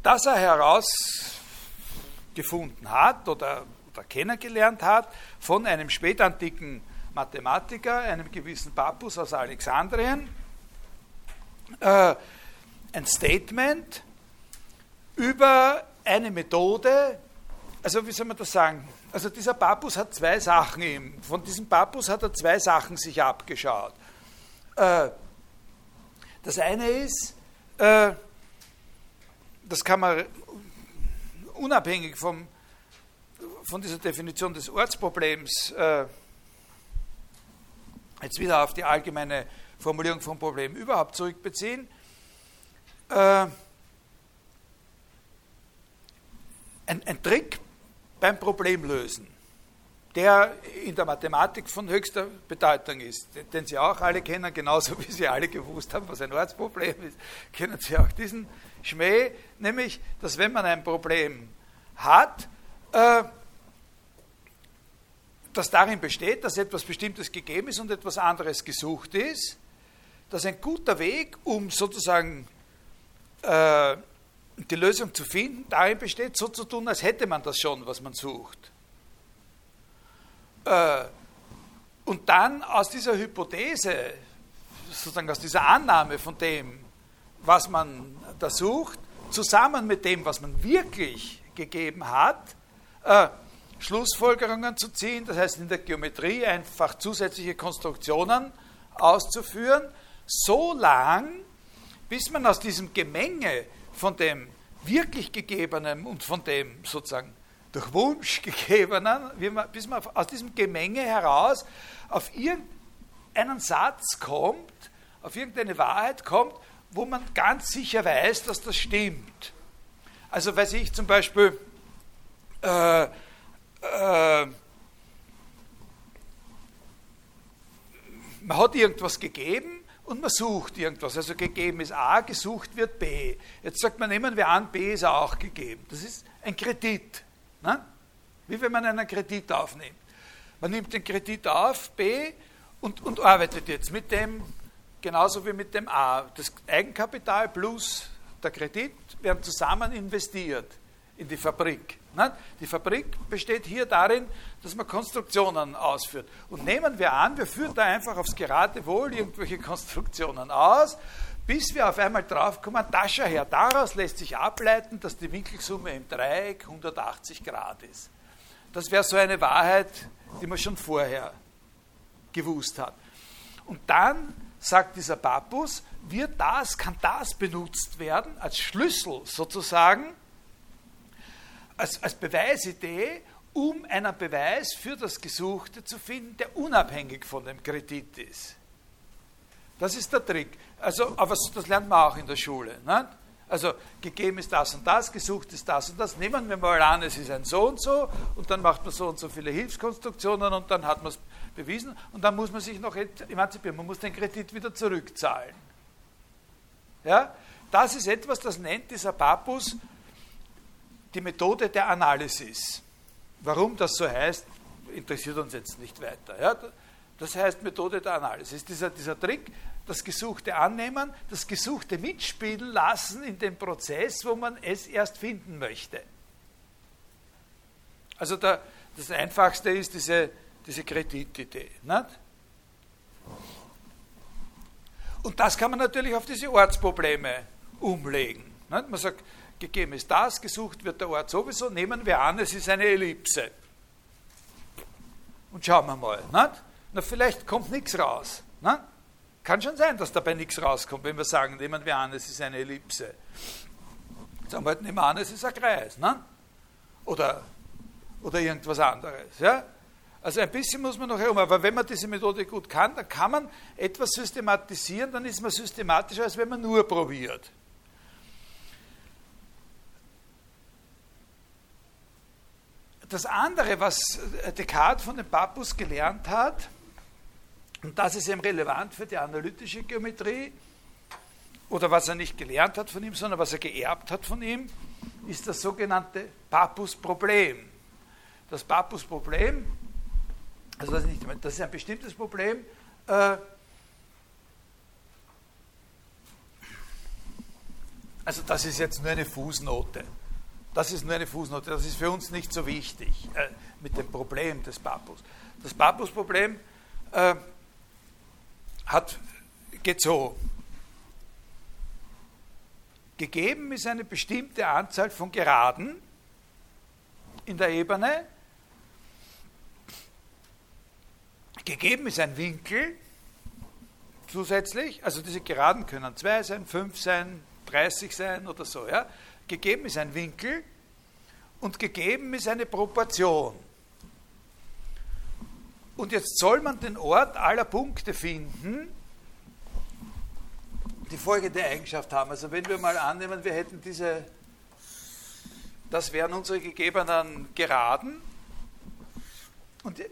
dass er herausgefunden hat oder, oder kennengelernt hat von einem spätantiken Mathematiker, einem gewissen Pappus aus Alexandrien, äh, ein Statement über eine Methode, also wie soll man das sagen? Also dieser Pappus hat zwei Sachen ihm, von diesem Pappus hat er zwei Sachen sich abgeschaut. Äh, das eine ist, äh, das kann man unabhängig vom, von dieser Definition des Ortsproblems äh, jetzt wieder auf die allgemeine Formulierung vom Problem überhaupt zurückbeziehen. Ein, ein Trick beim Problemlösen der in der Mathematik von höchster Bedeutung ist, den Sie auch alle kennen, genauso wie Sie alle gewusst haben, was ein Ortsproblem ist, kennen Sie auch diesen Schmäh, nämlich, dass wenn man ein Problem hat, äh, das darin besteht, dass etwas Bestimmtes gegeben ist und etwas anderes gesucht ist, dass ein guter Weg, um sozusagen äh, die Lösung zu finden, darin besteht, so zu tun, als hätte man das schon, was man sucht. Äh, Und dann aus dieser Hypothese, sozusagen aus dieser Annahme von dem, was man da sucht, zusammen mit dem, was man wirklich gegeben hat, äh, Schlussfolgerungen zu ziehen, das heißt in der Geometrie einfach zusätzliche Konstruktionen auszuführen, so lang, bis man aus diesem Gemenge von dem wirklich Gegebenen und von dem sozusagen durch Wunsch Gegebenen, man, bis man aus diesem Gemenge heraus auf irgendeinen Satz kommt, auf irgendeine Wahrheit kommt, wo man ganz sicher weiß, dass das stimmt. Also weiß ich zum Beispiel, äh, äh, man hat irgendwas gegeben und man sucht irgendwas. Also gegeben ist A, gesucht wird B. Jetzt sagt man, nehmen wir an, B ist auch gegeben. Das ist ein Kredit. Ne? Wie wenn man einen Kredit aufnimmt. Man nimmt den Kredit auf, B, und, und arbeitet jetzt mit dem, genauso wie mit dem A. Das Eigenkapital plus der Kredit werden zusammen investiert in die Fabrik. Die Fabrik besteht hier darin, dass man Konstruktionen ausführt. Und nehmen wir an, wir führen da einfach aufs Geratewohl irgendwelche Konstruktionen aus, bis wir auf einmal draufkommen, Tasche her. Daraus lässt sich ableiten, dass die Winkelsumme im Dreieck 180 Grad ist. Das wäre so eine Wahrheit, die man schon vorher gewusst hat. Und dann sagt dieser Pappus, wird das, kann das benutzt werden als Schlüssel sozusagen als, als Beweisidee, um einen Beweis für das Gesuchte zu finden, der unabhängig von dem Kredit ist. Das ist der Trick. Also, aber das lernt man auch in der Schule. Ne? Also gegeben ist das und das, gesucht ist das und das. Nehmen wir mal an, es ist ein so und so und dann macht man so und so viele Hilfskonstruktionen und dann hat man es bewiesen und dann muss man sich noch emanzipieren. Man muss den Kredit wieder zurückzahlen. Ja? Das ist etwas, das nennt dieser Papus die Methode der Analysis. Warum das so heißt, interessiert uns jetzt nicht weiter. Ja? Das heißt Methode der Analysis. Dieser, dieser Trick, das Gesuchte annehmen, das Gesuchte mitspielen lassen in dem Prozess, wo man es erst finden möchte. Also der, das Einfachste ist diese, diese Kreditidee. Nicht? Und das kann man natürlich auf diese Ortsprobleme umlegen. Nicht? Man sagt, gegeben ist das, gesucht wird der Ort sowieso, nehmen wir an, es ist eine Ellipse. Und schauen wir mal. Nicht? Na, vielleicht kommt nichts raus. Nicht? Kann schon sein, dass dabei nichts rauskommt, wenn wir sagen, nehmen wir an, es ist eine Ellipse. Sagen wir halt, nehmen wir an, es ist ein Kreis. Ne? Oder, oder irgendwas anderes. Ja? Also ein bisschen muss man noch herum, aber wenn man diese Methode gut kann, dann kann man etwas systematisieren, dann ist man systematischer, als wenn man nur probiert. Das andere, was Descartes von dem Pappus gelernt hat, und das ist eben relevant für die analytische Geometrie, oder was er nicht gelernt hat von ihm, sondern was er geerbt hat von ihm, ist das sogenannte Pappus-Problem. Das Pappus-Problem, also das ist, nicht, das ist ein bestimmtes Problem, äh, also das ist jetzt nur eine Fußnote. Das ist nur eine Fußnote, das ist für uns nicht so wichtig äh, mit dem Problem des Pappus. Das Pappus-Problem äh, hat, so. Gegeben ist eine bestimmte Anzahl von Geraden in der Ebene. Gegeben ist ein Winkel zusätzlich. Also diese Geraden können zwei sein, fünf sein, 30 sein oder so. Ja? Gegeben ist ein Winkel und gegeben ist eine Proportion. Und jetzt soll man den Ort aller Punkte finden, die folgende Eigenschaft haben. Also wenn wir mal annehmen, wir hätten diese, das wären unsere gegebenen Geraden. Und,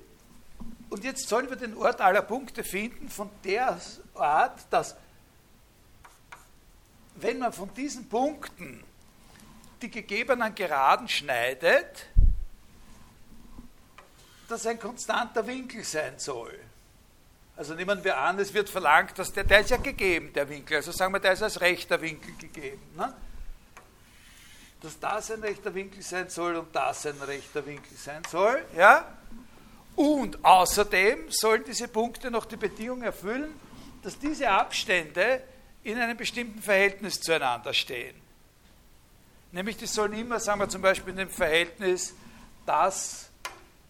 und jetzt sollen wir den Ort aller Punkte finden von der Art, dass wenn man von diesen Punkten die gegebenen Geraden schneidet, das ein konstanter Winkel sein soll. Also nehmen wir an, es wird verlangt, dass der, der ist ja gegeben, der Winkel. Also sagen wir, der ist als rechter Winkel gegeben. Ne? Dass das ein rechter Winkel sein soll und das ein rechter Winkel sein soll. Ja? Und außerdem sollen diese Punkte noch die Bedingung erfüllen, dass diese Abstände in einem bestimmten Verhältnis zueinander stehen. Nämlich, die sollen immer, sagen wir zum Beispiel in dem Verhältnis, das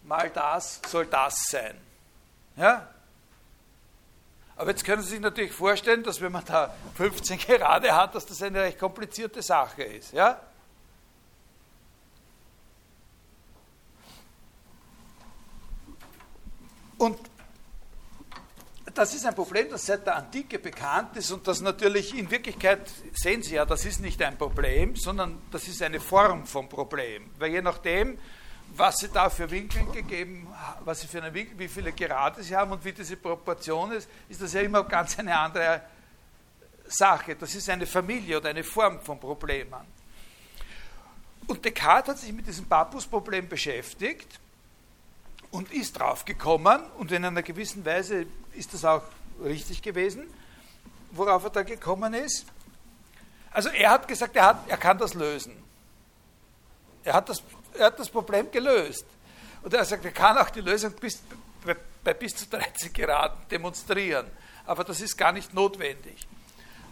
mal das soll das sein. Ja? Aber jetzt können Sie sich natürlich vorstellen, dass wenn man da 15 Gerade hat, dass das eine recht komplizierte Sache ist. Ja? Und das ist ein Problem, das seit der Antike bekannt ist und das natürlich in Wirklichkeit, sehen Sie ja, das ist nicht ein Problem, sondern das ist eine Form von Problem. Weil je nachdem, was Sie da für Winkel gegeben was Sie für eine Winkel, wie viele Gerade Sie haben und wie diese Proportion ist, ist das ja immer ganz eine andere Sache. Das ist eine Familie oder eine Form von Problemen. Und Descartes hat sich mit diesem Papus-Problem beschäftigt und ist draufgekommen, und in einer gewissen Weise ist das auch richtig gewesen, worauf er da gekommen ist. Also er hat gesagt, er, hat, er kann das lösen. Er hat das, er hat das Problem gelöst. Und er sagt, er kann auch die Lösung bis, bei, bei bis zu 13 Graden demonstrieren. Aber das ist gar nicht notwendig.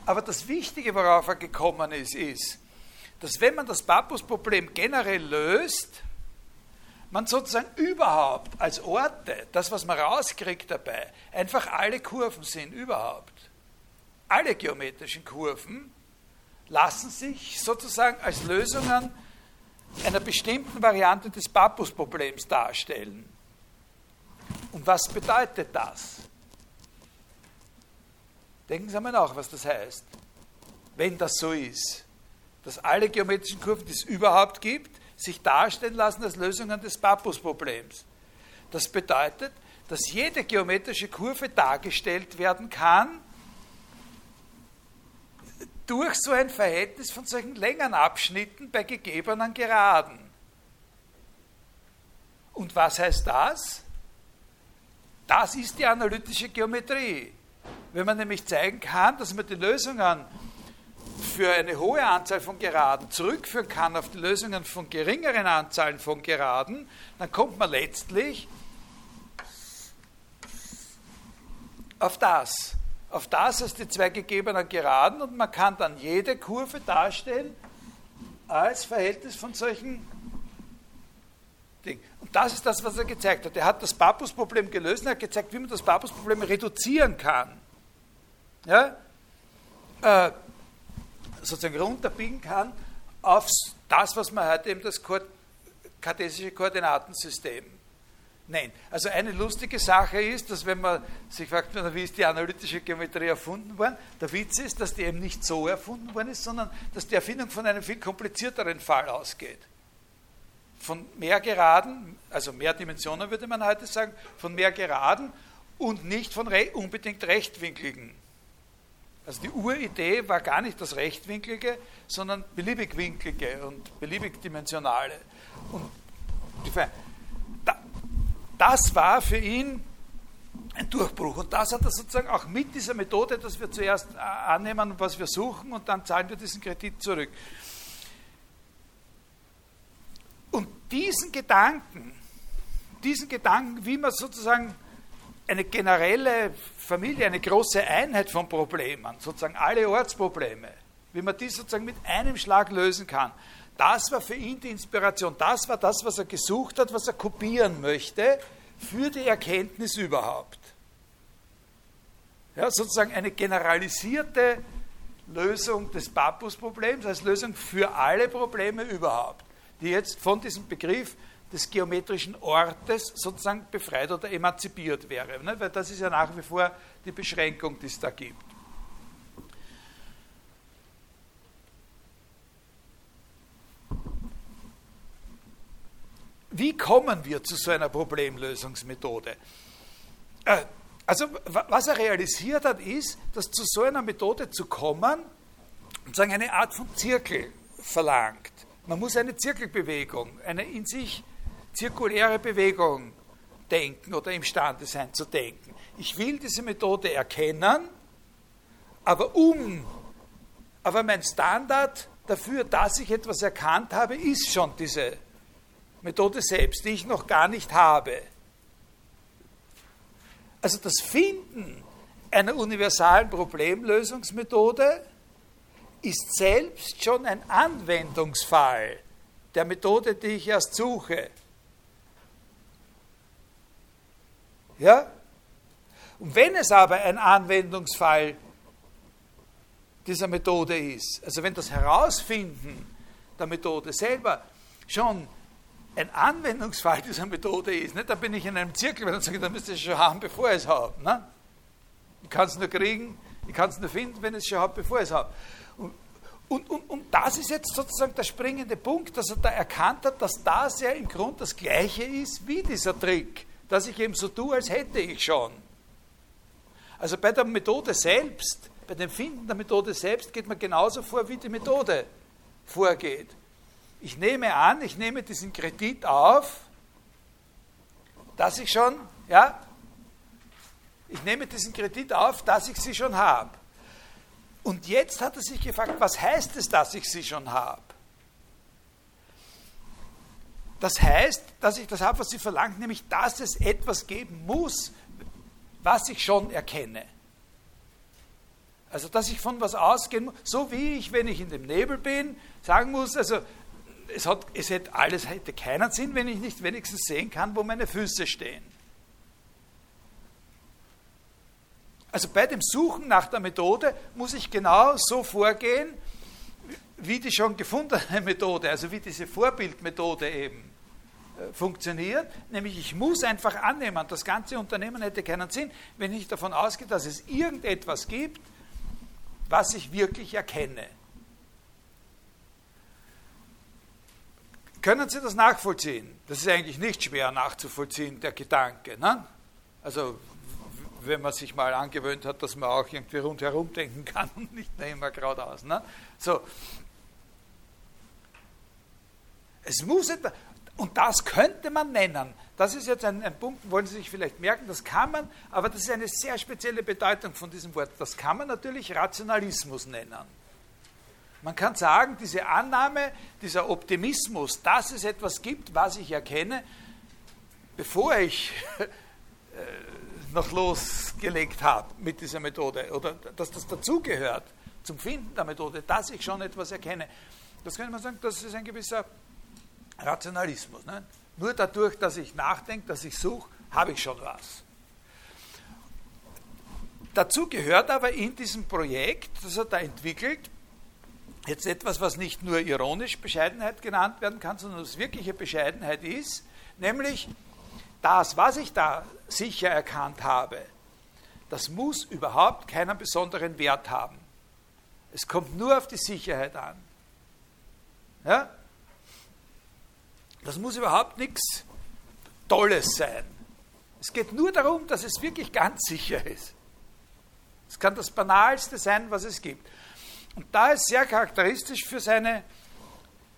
Aber das Wichtige, worauf er gekommen ist, ist, dass wenn man das Papus-Problem generell löst, man sozusagen überhaupt als Orte, das, was man rauskriegt dabei, einfach alle Kurven sind, überhaupt. Alle geometrischen Kurven lassen sich sozusagen als Lösungen einer bestimmten Variante des Papus-Problems darstellen. Und was bedeutet das? Denken Sie einmal nach, was das heißt. Wenn das so ist, dass alle geometrischen Kurven, die es überhaupt gibt, sich darstellen lassen als Lösungen des Papus-Problems. Das bedeutet, dass jede geometrische Kurve dargestellt werden kann durch so ein Verhältnis von solchen Längenabschnitten bei gegebenen Geraden. Und was heißt das? Das ist die analytische Geometrie. Wenn man nämlich zeigen kann, dass man die Lösungen für eine hohe Anzahl von Geraden zurückführen kann auf die Lösungen von geringeren Anzahlen von Geraden, dann kommt man letztlich auf das. Auf das als die zwei gegebenen Geraden und man kann dann jede Kurve darstellen als Verhältnis von solchen Dingen. Und das ist das, was er gezeigt hat. Er hat das Papus-Problem gelöst und hat gezeigt, wie man das Papus-Problem reduzieren kann. Ja? Äh, sozusagen runterbiegen kann auf das, was man heute eben das kartesische Koordinatensystem nennt. Also eine lustige Sache ist, dass wenn man sich fragt, wie ist die analytische Geometrie erfunden worden, der Witz ist, dass die eben nicht so erfunden worden ist, sondern dass die Erfindung von einem viel komplizierteren Fall ausgeht. Von mehr Geraden, also mehr Dimensionen würde man heute sagen, von mehr Geraden und nicht von unbedingt rechtwinkligen also die Uridee war gar nicht das rechtwinklige, sondern beliebigwinklige und beliebigdimensionale. Und das war für ihn ein Durchbruch. Und das hat er sozusagen auch mit dieser Methode, dass wir zuerst äh, annehmen, was wir suchen, und dann zahlen wir diesen Kredit zurück. Und diesen Gedanken, diesen Gedanken, wie man sozusagen eine generelle Familie, eine große Einheit von Problemen, sozusagen alle Ortsprobleme, wie man die sozusagen mit einem Schlag lösen kann, das war für ihn die Inspiration, das war das, was er gesucht hat, was er kopieren möchte für die Erkenntnis überhaupt. Ja, sozusagen eine generalisierte Lösung des Papus-Problems als Lösung für alle Probleme überhaupt, die jetzt von diesem Begriff des geometrischen Ortes sozusagen befreit oder emanzipiert wäre. Ne? Weil das ist ja nach wie vor die Beschränkung, die es da gibt. Wie kommen wir zu so einer Problemlösungsmethode? Äh, also, was er realisiert hat, ist, dass zu so einer Methode zu kommen, sozusagen eine Art von Zirkel verlangt. Man muss eine Zirkelbewegung, eine in sich zirkuläre Bewegung denken oder imstande sein zu denken. Ich will diese Methode erkennen, aber um, aber mein Standard dafür, dass ich etwas erkannt habe, ist schon diese Methode selbst, die ich noch gar nicht habe. Also das Finden einer universalen Problemlösungsmethode ist selbst schon ein Anwendungsfall der Methode, die ich erst suche. Ja? Und wenn es aber ein Anwendungsfall dieser Methode ist, also wenn das Herausfinden der Methode selber schon ein Anwendungsfall dieser Methode ist, nicht, dann bin ich in einem Zirkel, wenn ich sage, dann müsste ich es schon haben, bevor ich es habe. Ne? Ich kann es nur kriegen, ich kann es nur finden, wenn ich es schon habe, bevor ich es habe. Und, und, und, und das ist jetzt sozusagen der springende Punkt, dass er da erkannt hat, dass das ja im Grunde das Gleiche ist wie dieser Trick, dass ich eben so tue, als hätte ich schon. Also bei der Methode selbst, bei dem Finden der Methode selbst geht man genauso vor, wie die Methode vorgeht. Ich nehme an, ich nehme diesen Kredit auf, dass ich schon, ja, ich nehme diesen Kredit auf, dass ich sie schon habe. Und jetzt hat er sich gefragt, was heißt es, dass ich sie schon habe? Das heißt, dass ich das habe, was sie verlangt, nämlich, dass es etwas geben muss, was ich schon erkenne. Also, dass ich von was ausgehen muss, so wie ich, wenn ich in dem Nebel bin, sagen muss, also, es, hat, es hätte alles hätte keinen Sinn, wenn ich nicht wenigstens sehen kann, wo meine Füße stehen. Also bei dem Suchen nach der Methode muss ich genau so vorgehen, wie die schon gefundene Methode, also wie diese Vorbildmethode eben äh, funktioniert. Nämlich ich muss einfach annehmen, das ganze Unternehmen hätte keinen Sinn, wenn ich davon ausgehe, dass es irgendetwas gibt, was ich wirklich erkenne. Können Sie das nachvollziehen? Das ist eigentlich nicht schwer nachzuvollziehen, der Gedanke. Ne? Also wenn man sich mal angewöhnt hat, dass man auch irgendwie rundherum denken kann und nicht immer geradeaus. Ne? So. Es muss und das könnte man nennen. Das ist jetzt ein, ein Punkt, wollen Sie sich vielleicht merken, das kann man, aber das ist eine sehr spezielle Bedeutung von diesem Wort. Das kann man natürlich Rationalismus nennen. Man kann sagen, diese Annahme, dieser Optimismus, dass es etwas gibt, was ich erkenne, bevor ich äh, noch losgelegt habe mit dieser Methode oder dass das dazugehört zum Finden der Methode, dass ich schon etwas erkenne. Das könnte man sagen, das ist ein gewisser Rationalismus. Ne? Nur dadurch, dass ich nachdenke, dass ich suche, habe ich schon was. Dazu gehört aber in diesem Projekt, das er da entwickelt, jetzt etwas, was nicht nur ironisch Bescheidenheit genannt werden kann, sondern was wirkliche Bescheidenheit ist, nämlich das, was ich da sicher erkannt habe, das muss überhaupt keinen besonderen Wert haben. Es kommt nur auf die Sicherheit an. Ja? Das muss überhaupt nichts Tolles sein. Es geht nur darum, dass es wirklich ganz sicher ist. Es kann das Banalste sein, was es gibt. Und da ist sehr charakteristisch für seine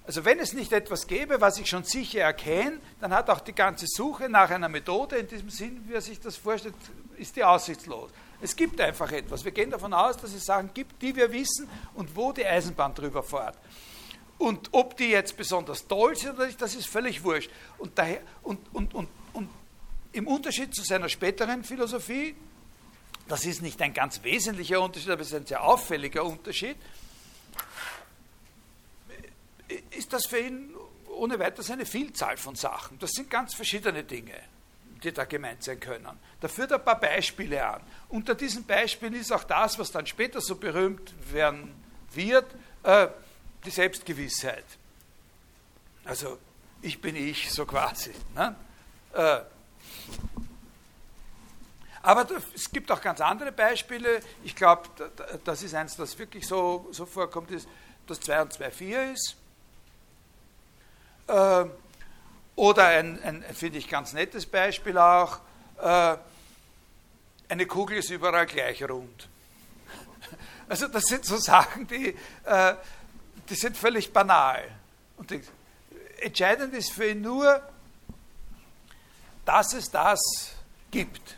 also wenn es nicht etwas gäbe, was ich schon sicher erkenne, dann hat auch die ganze Suche nach einer Methode in diesem Sinn, wie er sich das vorstellt, ist die aussichtslos. Es gibt einfach etwas. Wir gehen davon aus, dass es Sachen gibt, die wir wissen und wo die Eisenbahn drüber fährt. Und ob die jetzt besonders toll sind oder nicht, das ist völlig wurscht. Und, daher, und, und, und, und im Unterschied zu seiner späteren Philosophie, das ist nicht ein ganz wesentlicher Unterschied, aber es ist ein sehr auffälliger Unterschied, ist das für ihn ohne weiteres eine Vielzahl von Sachen. Das sind ganz verschiedene Dinge, die da gemeint sein können. Da führt er ein paar Beispiele an. Unter diesen Beispielen ist auch das, was dann später so berühmt werden wird, äh, die Selbstgewissheit. Also ich bin ich, so quasi. Ne? Äh, aber es gibt auch ganz andere Beispiele. Ich glaube, das ist eins, das wirklich so, so vorkommt, ist, dass 2 und 2 4 ist. Äh, oder ein, ein finde ich, ganz nettes Beispiel auch, äh, eine Kugel ist überall gleich rund. Also das sind so Sachen, die, äh, die sind völlig banal. Und die, entscheidend ist für ihn nur, dass es das gibt.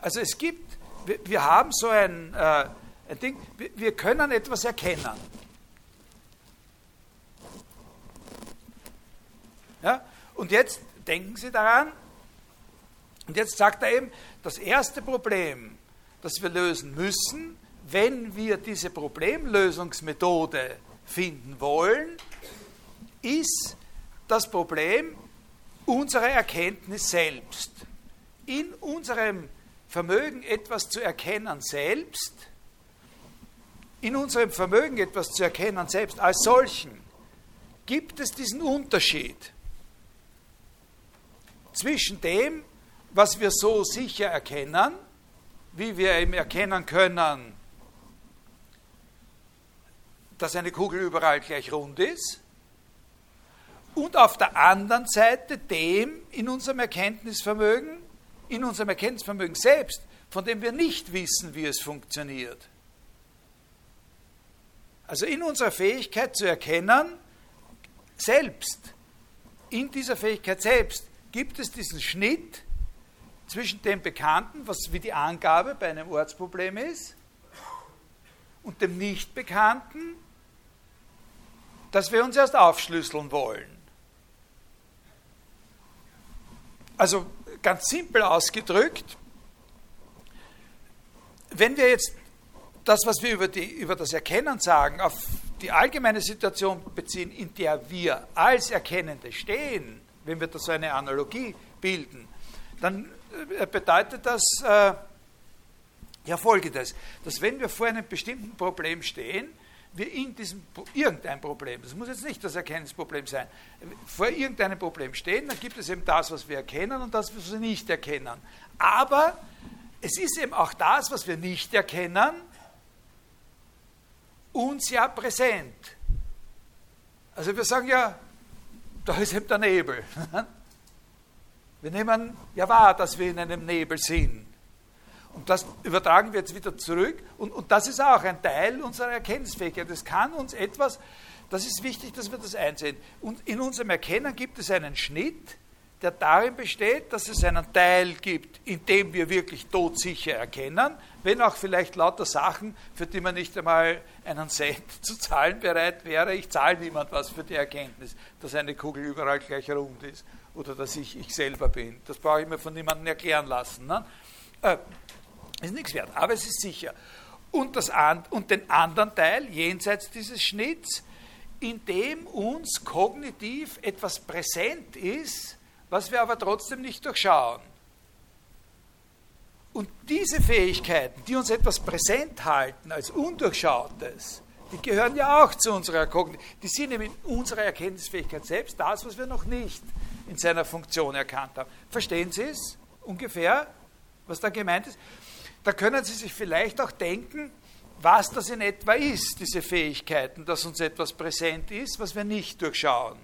Also es gibt, wir, haben so ein, äh, ein Ding, wir, wir können etwas erkennen. Ja? Und jetzt denken Sie daran, Und jetzt sagt er eben, das erste Problem, das wir lösen müssen, wenn wir diese Problemlösungsmethode finden wollen, ist das Problem unserer Erkenntnis selbst. In unserem Vermögen etwas zu erkennen selbst, in unserem Vermögen etwas zu erkennen selbst als solchen, gibt es diesen Unterschied zwischen dem, was wir so sicher erkennen, wie wir eben erkennen können, dass eine Kugel überall gleich rund ist, und auf der anderen Seite dem in unserem Erkenntnisvermögen, in unserem Erkenntnisvermögen selbst, von dem wir nicht wissen, wie es funktioniert. Also in unserer Fähigkeit zu erkennen, selbst, in dieser Fähigkeit selbst gibt es diesen Schnitt zwischen dem Bekannten, was wie die Angabe bei einem Ortsproblem ist, und dem Nichtbekannten, das wir uns erst aufschlüsseln wollen. Also ganz simpel ausgedrückt, wenn wir jetzt das, was wir über, die, über das Erkennen sagen, auf die allgemeine Situation beziehen, in der wir als Erkennende stehen, wenn wir da so eine Analogie bilden, dann äh, bedeutet das äh, ja folgendes, dass wenn wir vor einem bestimmten Problem stehen, wir in diesem irgendein Problem, das muss jetzt nicht das Erkennungsproblem sein, vor irgendeinem Problem stehen, dann gibt es eben das, was wir erkennen und das, was wir nicht erkennen. Aber es ist eben auch das, was wir nicht erkennen, uns ja präsent. Also wir sagen ja, da ist eben der Nebel. Wir nehmen ja wahr, dass wir in einem Nebel sind. Und das übertragen wir jetzt wieder zurück. Und, und das ist auch ein Teil unserer Erkenntnisfähigkeit. Das kann uns etwas, das ist wichtig, dass wir das einsehen. Und in unserem Erkennen gibt es einen Schnitt, der darin besteht, dass es einen Teil gibt, in dem wir wirklich todsicher erkennen, wenn auch vielleicht lauter Sachen, für die man nicht einmal einen Cent zu zahlen bereit wäre. Ich zahle niemand was für die Erkenntnis, dass eine Kugel überall gleich rund ist oder dass ich ich selber bin. Das brauche ich mir von niemandem erklären lassen. Ne? Äh, ist nichts wert, aber es ist sicher. Und, das, und den anderen Teil, jenseits dieses Schnitts, in dem uns kognitiv etwas präsent ist, was wir aber trotzdem nicht durchschauen. Und diese Fähigkeiten, die uns etwas präsent halten als Undurchschautes, die gehören ja auch zu unserer Kognition. Die sind eben in unserer Erkenntnisfähigkeit selbst das, was wir noch nicht in seiner Funktion erkannt haben. Verstehen Sie es ungefähr, was da gemeint ist? Da können Sie sich vielleicht auch denken, was das in etwa ist, diese Fähigkeiten, dass uns etwas präsent ist, was wir nicht durchschauen.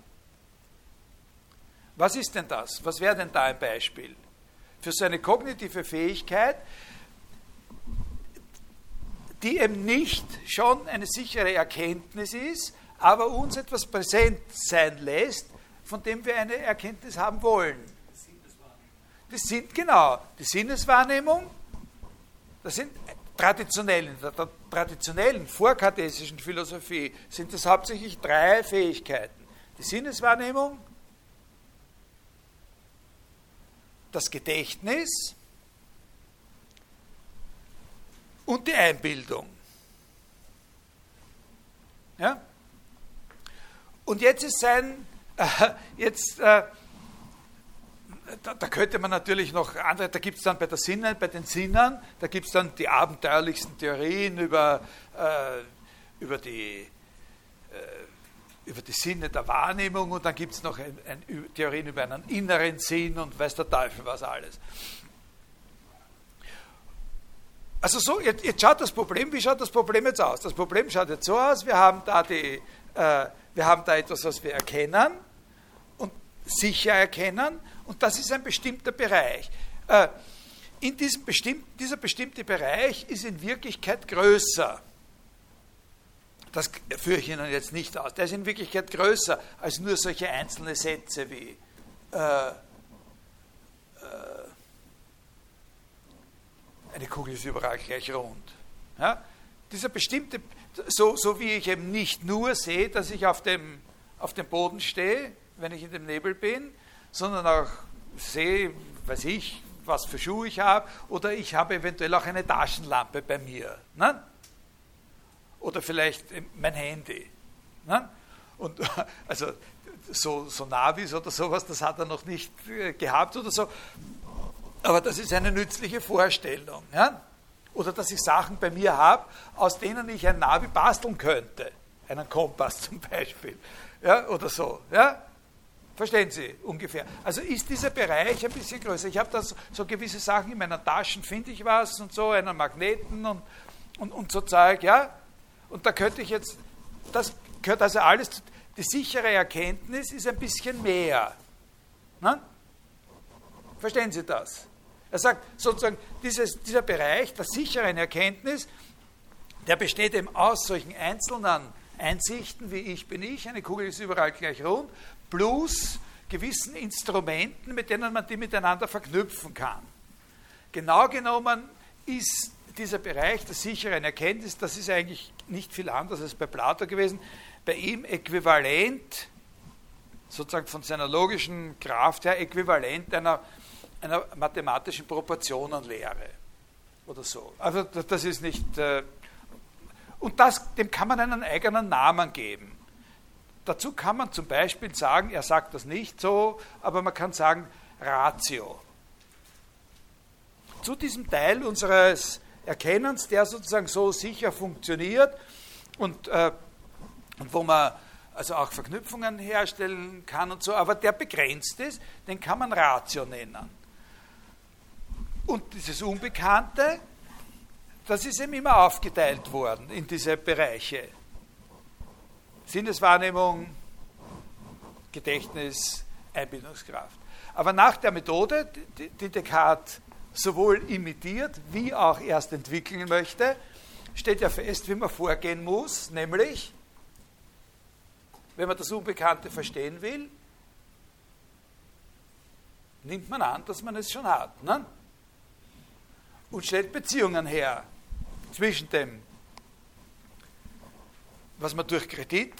Was ist denn das? Was wäre denn da ein Beispiel? Für so eine kognitive Fähigkeit, die eben nicht schon eine sichere Erkenntnis ist, aber uns etwas präsent sein lässt, von dem wir eine Erkenntnis haben wollen. Das sind genau die Sinneswahrnehmung, das sind traditionell, in der traditionellen vorkartesischen Philosophie sind das hauptsächlich drei Fähigkeiten. Die Sinneswahrnehmung, das Gedächtnis und die Einbildung. Ja? Und jetzt ist sein, äh, jetzt äh, da, da, könnte man natürlich noch andere, da gibt es dann bei der Sinnen, bei den Sinnen, da gibt es dann die abenteuerlichsten Theorien über, äh, über die äh, über die Sinne der Wahrnehmung und dann gibt es noch ein, ein, Theorien über einen inneren Sinn und weiß der Teufel was alles. Also so, jetzt, jetzt, schaut das Problem, wie schaut das Problem jetzt aus? Das Problem schaut jetzt so aus, wir haben da, die, äh, wir haben da etwas, was wir erkennen und sicher erkennen und das ist ein bestimmter Bereich. Äh, in diesem bestimmten, dieser bestimmte Bereich ist in Wirklichkeit größer. Das führe ich Ihnen jetzt nicht aus. Der ist in Wirklichkeit größer als nur solche einzelne Sätze wie äh, äh, eine Kugel ist überall gleich rund. Ja? Dieser bestimmte, so, so wie ich eben nicht nur sehe, dass ich auf dem, auf dem Boden stehe, wenn ich in dem Nebel bin, sondern auch sehe, weiß ich, was für Schuhe ich habe, oder ich habe eventuell auch eine Taschenlampe bei mir. Ne? Oder vielleicht mein Handy. Ne? Und also so, so Navis oder sowas, das hat er noch nicht äh, gehabt oder so. Aber das ist eine nützliche Vorstellung. Ja? Oder dass ich Sachen bei mir habe, aus denen ich ein Navi basteln könnte. Einen Kompass zum Beispiel. Ja? Oder so. Ja? Verstehen Sie ungefähr? Also ist dieser Bereich ein bisschen größer. Ich habe da so, gewisse Sachen in meiner Taschen, finde ich was und so, einen Magneten und, und, und so Zeug, ja. Und da könnte ich jetzt, das gehört also alles, die sichere Erkenntnis ist ein bisschen mehr. Ne? Verstehen Sie das? Er sagt sozusagen, dieses, dieser Bereich der sicheren Erkenntnis, der besteht eben aus solchen einzelnen Einsichten wie ich bin ich, eine Kugel ist überall gleich rund, plus gewissen Instrumenten, mit denen man die miteinander verknüpfen kann. Genau genommen ist dieser Bereich der sicheren Erkenntnis, das ist eigentlich nicht viel anders als bei Plato gewesen, bei ihm äquivalent, sozusagen von seiner logischen Kraft her, äquivalent einer einer mathematischen Proportionenlehre oder so. Also das ist nicht. Äh, und das, dem kann man einen eigenen Namen geben. Dazu kann man zum Beispiel sagen, er sagt das nicht so, aber man kann sagen Ratio. Zu diesem Teil unseres Erkennens, der sozusagen so sicher funktioniert und, äh, wo man also auch Verknüpfungen herstellen kann und so, aber der begrenzt ist, den kann man Ratio nennen. Und dieses Unbekannte, das ist eben immer aufgeteilt worden in diese Bereiche. Sinneswahrnehmung, Gedächtnis, Einbildungskraft. Aber nach der Methode, die Descartes sowohl imitiert wie auch erst entwickeln möchte, steht ja fest, wie man vorgehen muss, nämlich, wenn man das Unbekannte verstehen will, nimmt man an, dass man es schon hat. Ne? und stellt Beziehungen her zwischen dem, was man durch Kredit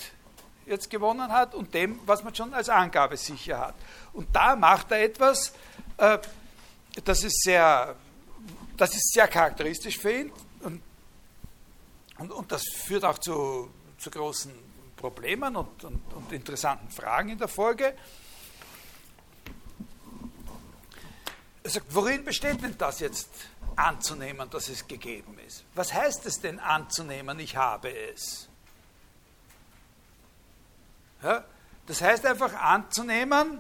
jetzt gewonnen hat und dem, was man schon als Angabe sicher hat. Und da macht er etwas, äh, das ist sehr, das ist sehr charakteristisch für ihn und, und, und das führt auch zu, zu großen Problemen und, und, und interessanten Fragen in der Folge. Er sagt, worin besteht denn das jetzt? anzunehmen, dass es gegeben ist. Was heißt es denn anzunehmen, ich habe es? Ja, das heißt einfach anzunehmen,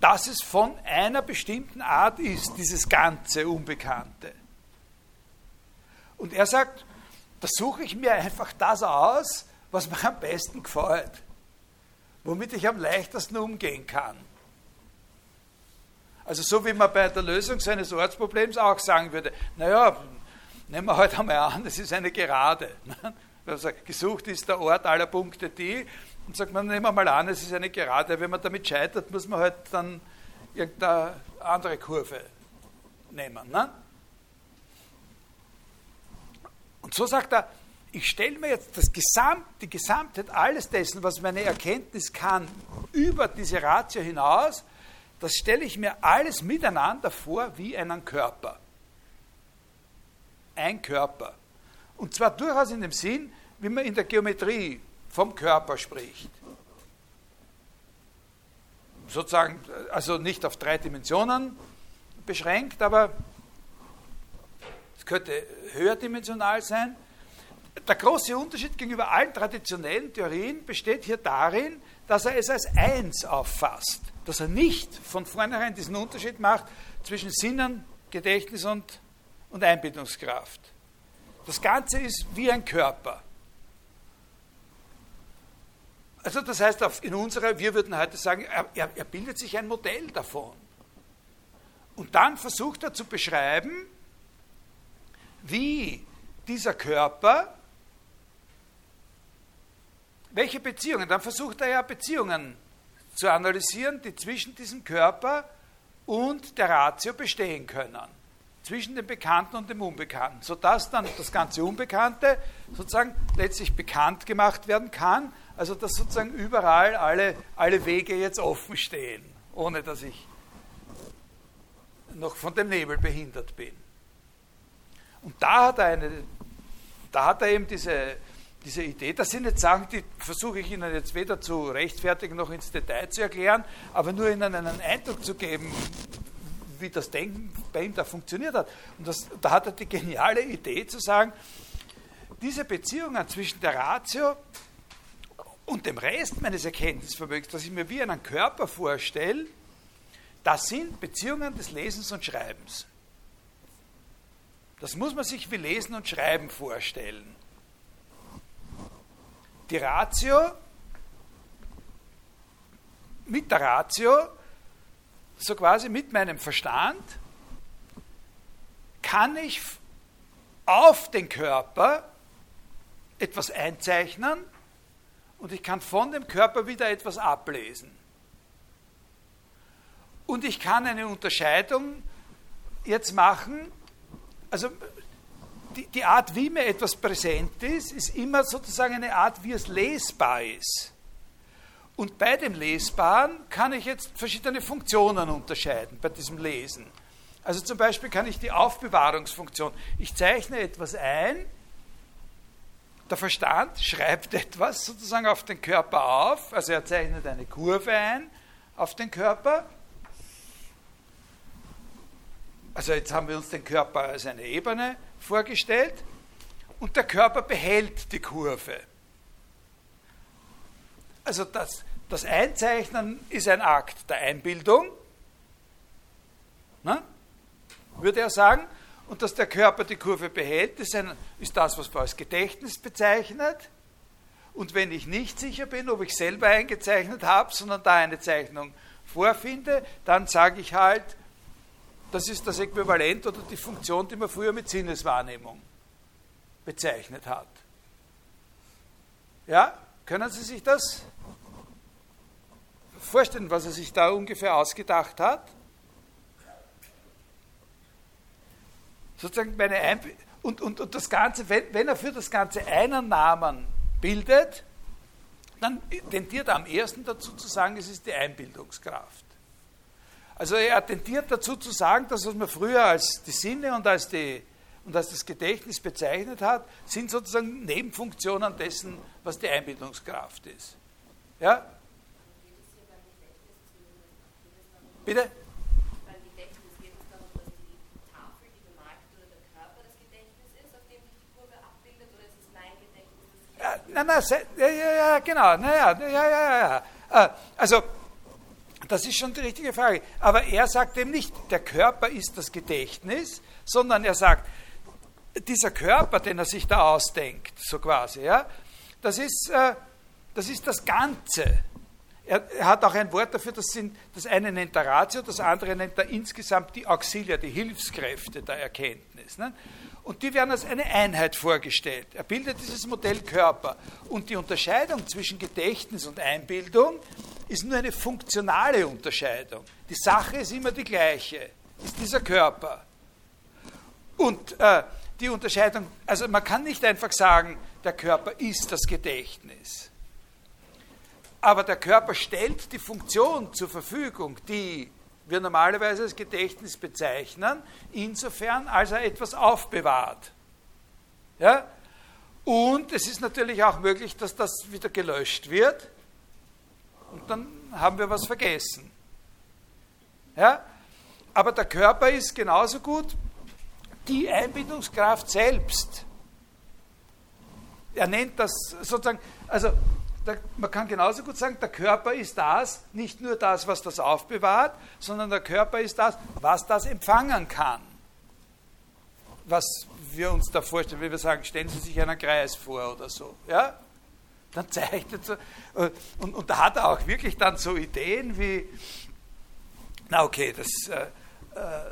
dass es von einer bestimmten Art ist, dieses ganze Unbekannte. Und er sagt, da suche ich mir einfach das aus, was mir am besten gefällt, womit ich am leichtesten umgehen kann. Also so wie man bei der Lösung seines Ortsproblems auch sagen würde, naja, nehmen wir heute einmal an, das ist eine Gerade. Also gesucht ist der Ort aller Punkte die und sagt man, nehmen wir mal an, es ist eine Gerade. Wenn man damit scheitert, muss man halt dann irgendeine andere Kurve nehmen. Ne? Und so sagt er, ich stelle mir jetzt das Gesamt, die Gesamtheit alles dessen, was meine Erkenntnis kann, über diese Ratio hinaus das stelle ich mir alles miteinander vor wie einen Körper. Ein Körper. Und zwar durchaus in dem Sinn, wie man in der Geometrie vom Körper spricht. Sozusagen, also nicht auf drei Dimensionen beschränkt, aber es könnte höherdimensional sein. Der große Unterschied gegenüber allen traditionellen Theorien besteht hier darin, dass er es als eins auffasst dass er nicht von vornherein diesen Unterschied macht zwischen Sinnen, Gedächtnis und, und Einbildungskraft. Das Ganze ist wie ein Körper. Also das heißt, in unserer, wir würden heute sagen, er, er bildet sich ein Modell davon. Und dann versucht er zu beschreiben, wie dieser Körper, welche Beziehungen, dann versucht er ja Beziehungen zu analysieren, die zwischen diesem Körper und der Ratio bestehen können. Zwischen dem Bekannten und dem Unbekannten, sodass dann das ganze Unbekannte sozusagen letztlich bekannt gemacht werden kann, also dass sozusagen überall alle, alle Wege jetzt offen stehen, ohne dass ich noch von dem Nebel behindert bin. Und da hat er, eine, da hat er eben diese, diese Idee, das sind jetzt Sachen, die versuche ich Ihnen jetzt weder zu rechtfertigen noch ins Detail zu erklären, aber nur Ihnen einen Eindruck zu geben, wie das Denken bei ihm da funktioniert hat. Und das, da hat er die geniale Idee zu sagen, diese Beziehungen zwischen der Ratio und dem Rest meines Erkenntnisvermögens, das ich mir wie einen Körper vorstelle, das sind Beziehungen des Lesens und Schreibens. Das muss man sich wie Lesen und Schreiben vorstellen. Die Ratio, mit der Ratio, so quasi mit meinem Verstand, kann ich auf den Körper etwas einzeichnen und ich kann von dem Körper wieder etwas ablesen. Und ich kann eine Unterscheidung jetzt machen, also die, die Art, wie mir etwas präsent ist, ist immer sozusagen eine Art, wie es lesbar ist. Und bei dem Lesbaren kann ich jetzt verschiedene Funktionen unterscheiden bei diesem Lesen. Also zum Beispiel kann ich die Aufbewahrungsfunktion, ich zeichne etwas ein, der Verstand schreibt etwas sozusagen auf den Körper auf, also er zeichnet eine Kurve ein auf den Körper also jetzt haben wir uns den Körper als eine Ebene vorgestellt und der Körper behält die Kurve. Also das, das Einzeichnen ist ein Akt der Einbildung, ne? würde er sagen. Und dass der Körper die Kurve behält, ist, ein, ist das, was man als Gedächtnis bezeichnet. Und wenn ich nicht sicher bin, ob ich selber eingezeichnet habe, sondern da eine Zeichnung vorfinde, dann sage ich halt, das ist das Äquivalent oder die Funktion, die man früher mit Sinneswahrnehmung bezeichnet hat. Ja, können Sie sich das vorstellen, was er sich da ungefähr ausgedacht hat? Sozusagen meine Einb und, und, und das Ganze, wenn, wenn er für das Ganze einen Namen bildet, dann tendiert er am ersten dazu zu sagen, es ist die Einbildungskraft. Also er tendiert dazu zu sagen, dass was man früher als die Sinne und als, die, und als das Gedächtnis bezeichnet hat, sind sozusagen Nebenfunktionen dessen, was die Einbildungskraft ist. Ja? Bitte? Ja, nein, nein, ja, ja, ja, genau, naja, ja, ja, ja. Äh, also, das ist schon die richtige Frage. Aber er sagt eben nicht, der Körper ist das Gedächtnis, sondern er sagt, dieser Körper, den er sich da ausdenkt, so quasi, ja, das ist, äh, das, ist das Ganze. Er, er, hat auch ein Wort dafür, das, sind, das eine nennt er Ratio, das andere nennt er insgesamt die Auxilia, die Hilfskräfte der Erkenntnis. Ne? Und die werden als eine Einheit vorgestellt. Er bildet dieses Modell Körper. Und die Unterscheidung zwischen Gedächtnis und Einbildung ist nur eine funktionale Unterscheidung. Die Sache ist immer die gleiche, ist dieser Körper. Und äh, die Unterscheidung, also man kann nicht einfach sagen, der Körper ist das Gedächtnis. Aber der Körper stellt die Funktion zur Verfügung, die wir normalerweise als Gedächtnis bezeichnen, insofern als er etwas aufbewahrt. Ja? Und es ist natürlich auch möglich, dass das wieder gelöscht wird und dann haben wir was vergessen. Ja? Aber der Körper ist genauso gut die Einbindungskraft selbst. Er nennt das sozusagen, also der, man kann genauso gut sagen, der Körper ist das, nicht nur das, was das aufbewahrt, sondern der Körper ist das, was das empfangen kann. Was wir uns da vorstellen, wenn wir sagen, stellen Sie sich einen Kreis vor oder so. Ja? Dann zeichnet so, äh, und, und da hat er auch wirklich dann so Ideen wie, na okay, das, äh, äh,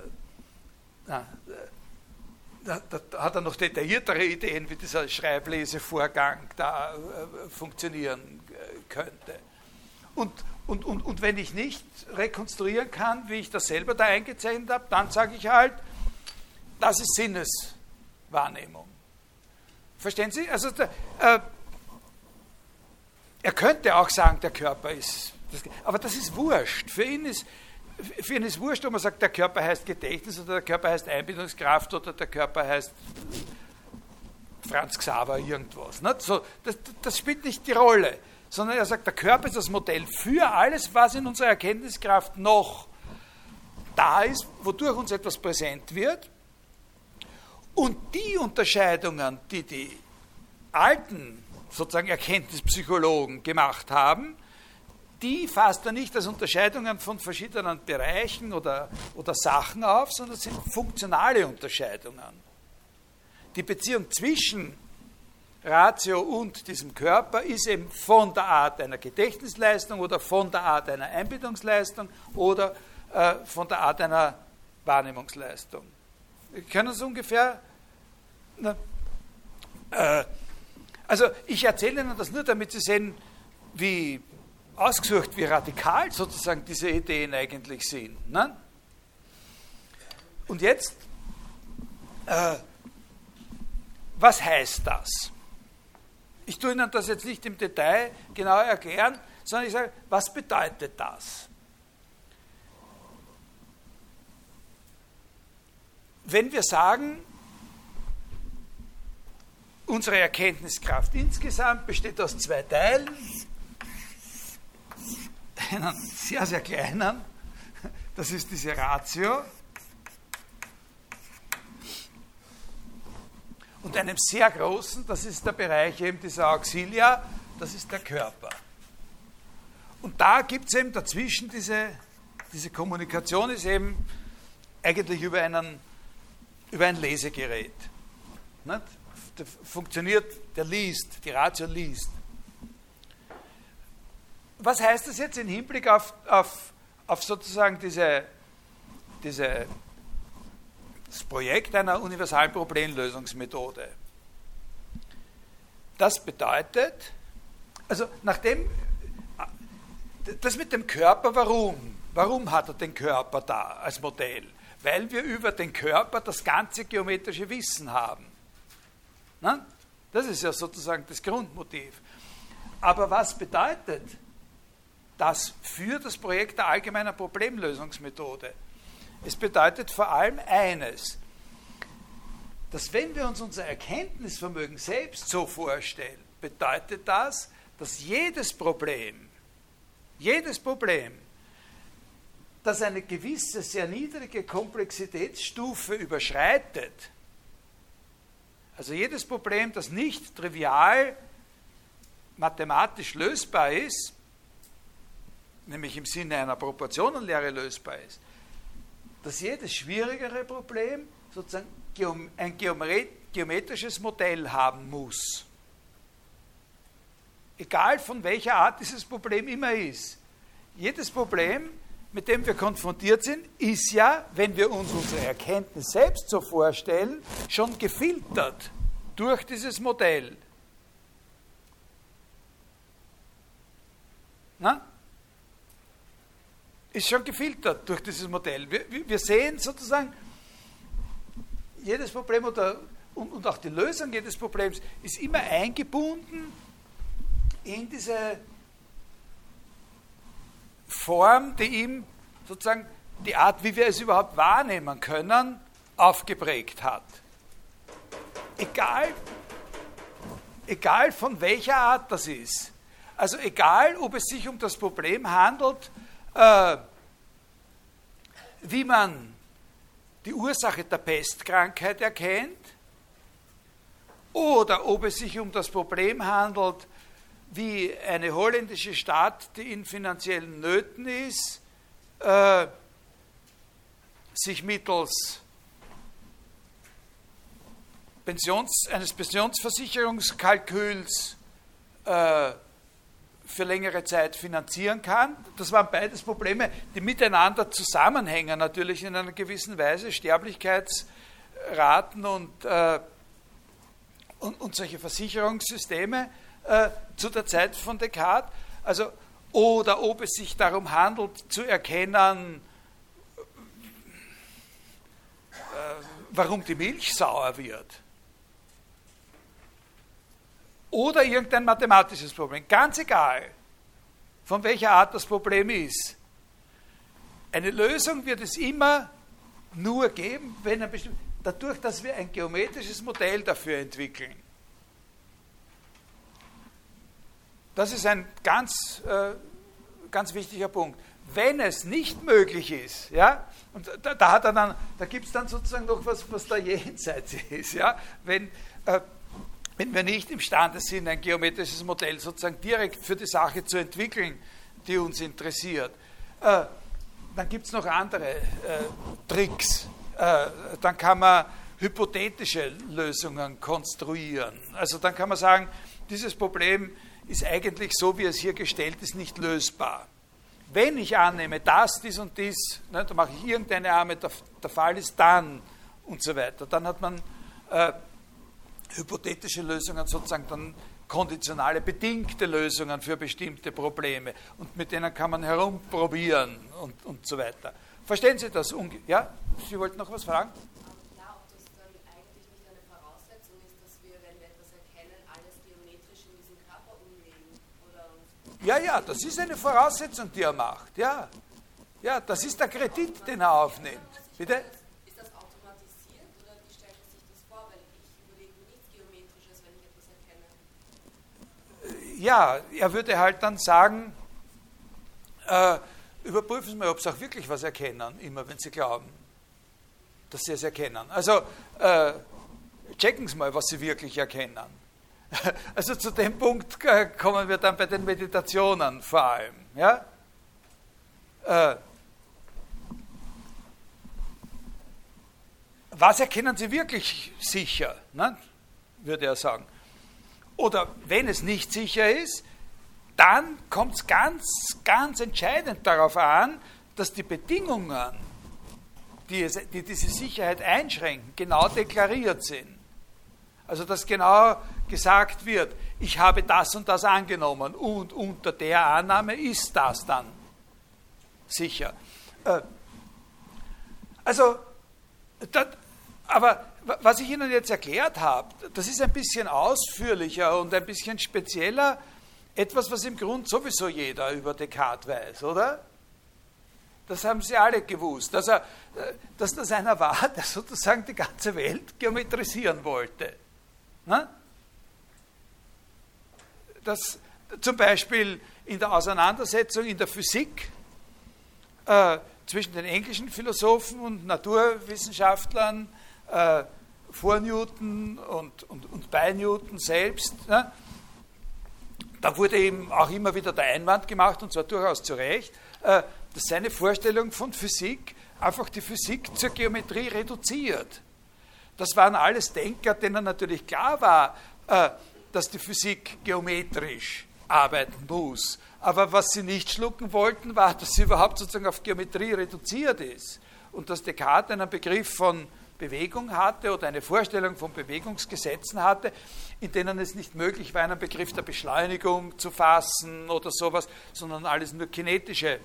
na, da, da, hat er noch detailliertere Ideen, wie dieser Schreiblesevorgang da äh, funktionieren äh, könnte. Und, und, und, und wenn ich nicht rekonstruieren kann, wie ich das selber da eingezeichnet habe, dann sage ich halt, das ist Sinneswahrnehmung. Verstehen Sie? Also der, äh, er könnte auch sagen, der Körper ist. Das, aber das ist wurscht. Für ihn ist, für ihn ist wurscht, ob man sagt, der Körper heißt Gedächtnis oder der Körper heißt Einbildungskraft oder der Körper heißt Franz Xaver irgendwas. Nicht? So, das, das spielt nicht die Rolle, sondern er sagt, der Körper ist das Modell für alles, was in unserer Erkenntniskraft noch da ist, wodurch uns etwas präsent wird. Und die Unterscheidungen, die die alten sozusagen Erkenntnispsychologen gemacht haben, die fasst er nicht als Unterscheidungen von verschiedenen Bereichen oder, oder Sachen auf, sondern sind funktionale Unterscheidungen. Die Beziehung zwischen Ratio und diesem Körper ist eben von der Art einer Gedächtnisleistung oder von der Art einer Einbildungsleistung oder äh, von der Art einer Wahrnehmungsleistung. Wir können es ungefähr. Na, äh, also ich erzähle Ihnen das nur, damit Sie sehen, wie ausgesucht, wie radikal sozusagen diese Ideen eigentlich sind. Ne? Und jetzt, äh, was heißt das? Ich tue Ihnen das jetzt nicht im Detail genau erklären, sondern ich sage, was bedeutet das? Wenn wir sagen, unsere Erkenntniskraft insgesamt besteht aus zwei Teilen, einen sehr, sehr kleinen, das ist diese Ratio, und einem sehr großen, das ist der Bereich eben dieser Auxilia, das ist der Körper. Und da gibt es eben dazwischen diese, diese Kommunikation, ist eben eigentlich über, einen, über ein Lesegerät. Nicht? Funktioniert, der liest, die Ratio liest was heißt das jetzt im Hinblick auf, auf, auf sozusagen diese, diese, das Projekt einer universalen Problemlösungsmethode? Das bedeutet, also nachdem, das mit dem Körper, warum? Warum hat er den Körper da als Modell? Weil wir über den Körper das ganze geometrische Wissen haben. Na? Das ist ja sozusagen das Grundmotiv. Aber was bedeutet das für das Projekt der allgemeinen Problemlösungsmethode. Es bedeutet vor allem eines, dass wenn wir uns unser Erkenntnisvermögen selbst so vorstellen, bedeutet das, dass jedes Problem, jedes Problem, das eine gewisse sehr niedrige Komplexitätsstufe überschreitet, also jedes Problem, das nicht trivial mathematisch lösbar ist, nämlich im Sinne einer Proportionenlehre lösbar ist, dass jedes schwierigere Problem sozusagen ein geometrisches Modell haben muss. Egal von welcher Art dieses Problem immer ist. Jedes Problem, mit dem wir konfrontiert sind, ist ja, wenn wir uns unsere Erkenntnis selbst so vorstellen, schon gefiltert durch dieses Modell. Na? Ist schon gefiltert durch dieses Modell. Wir, wir sehen sozusagen, jedes Problem oder, und, und auch die Lösung jedes Problems ist immer eingebunden in diese Form, die ihm sozusagen die Art, wie wir es überhaupt wahrnehmen können, aufgeprägt hat. Egal, egal von welcher Art das ist. Also egal, ob es sich um das Problem handelt, äh, wie man die Ursache der Pestkrankheit erkennt oder ob es sich um das Problem handelt, wie eine holländische Stadt, die in finanziellen Nöten ist, äh, sich mittels Pensions, eines Pensionsversicherungskalküls äh, für längere Zeit finanzieren kann. Das waren beides Probleme, die miteinander zusammenhängen, natürlich in einer gewissen Weise, Sterblichkeitsraten und, äh, und, und, solche Versicherungssysteme äh, zu der Zeit von Descartes. Also, oder ob es sich darum handelt, zu erkennen, äh, warum die Milch sauer wird oder irgendein mathematisches Problem, ganz egal, von welcher Art das Problem ist. eine Lösung wird es immer nur geben, wenn ein dadurch, dass wir ein geometrisches Modell dafür entwickeln. Das ist ein ganz, äh, ganz wichtiger Punkt. Wenn es nicht möglich ist, ja, und da, da da gibt es dann sozusagen noch was, was da jenseits ist, ja, wenn, äh, wenn wir nicht imstande sind, ein geometrisches Modell sozusagen direkt für die Sache zu entwickeln, die uns interessiert, äh, dann gibt es noch andere äh, Tricks. Äh, dann kann man hypothetische Lösungen konstruieren. Also dann kann man sagen, dieses Problem ist eigentlich so, wie es hier gestellt ist, nicht lösbar. Wenn ich annehme, das, dies und dies, ne, dann mache ich irgendeine Arme, der, der, Fall ist dann und so weiter. Dann hat man äh, hypothetische Lösungen, sozusagen dann konditionale, bedingte Lösungen für bestimmte Probleme. Und mit denen kann man herumprobieren und, und so weiter. Verstehen Sie das? Ja? Sie wollten noch was fragen? Ja, ja, das ist eine Voraussetzung, die er macht. Ja, ja das ist der Kredit, den er aufnimmt. Bitte? Ist das automatisiert oder wie stellt er sich das vor? Weil ich überlege nichts Geometrisches, wenn ich etwas erkenne. Ja, er würde halt dann sagen, äh, überprüfen Sie mal, ob Sie auch wirklich was erkennen, immer wenn Sie glauben, dass Sie es erkennen. Also äh, checken Sie mal, was Sie wirklich erkennen. Also zu dem Punkt äh, kommen wir dann bei den Meditationen vor allem. Ja? Äh, was erkennen Sie wirklich sicher, ne? würde er sagen. Oder wenn es nicht sicher ist, dann kommt es ganz, ganz entscheidend darauf an, dass die Bedingungen, die, es, die diese Sicherheit einschränken, genau deklariert sind. Also dass genau gesagt wird, ich habe das und das angenommen und unter der Annahme ist das dann sicher. Äh, also, das, aber was ich Ihnen jetzt erklärt habe, das ist ein bisschen ausführlicher und ein bisschen spezieller, etwas, was im Grunde sowieso jeder über Descartes weiß, oder? Das haben Sie alle gewusst, dass, er, dass das einer war, der sozusagen die ganze Welt geometrisieren wollte. Ne? dass zum Beispiel in der Auseinandersetzung in der Physik äh, zwischen den englischen Philosophen und Naturwissenschaftlern äh, vor Newton und, und, und bei Newton selbst, ne, da wurde eben auch immer wieder der Einwand gemacht, und zwar durchaus zu Recht, äh, dass seine Vorstellung von Physik einfach die Physik zur Geometrie reduziert. Das waren alles Denker, denen natürlich klar war, äh, dass die Physik geometrisch arbeiten muss. Aber was sie nicht schlucken wollten, war, dass sie überhaupt sozusagen auf Geometrie reduziert ist. Und dass Descartes einen Begriff von Bewegung hatte oder eine Vorstellung von Bewegungsgesetzen hatte, in denen es nicht möglich war, einen Begriff der Beschleunigung zu fassen oder sowas, sondern alles nur kinetische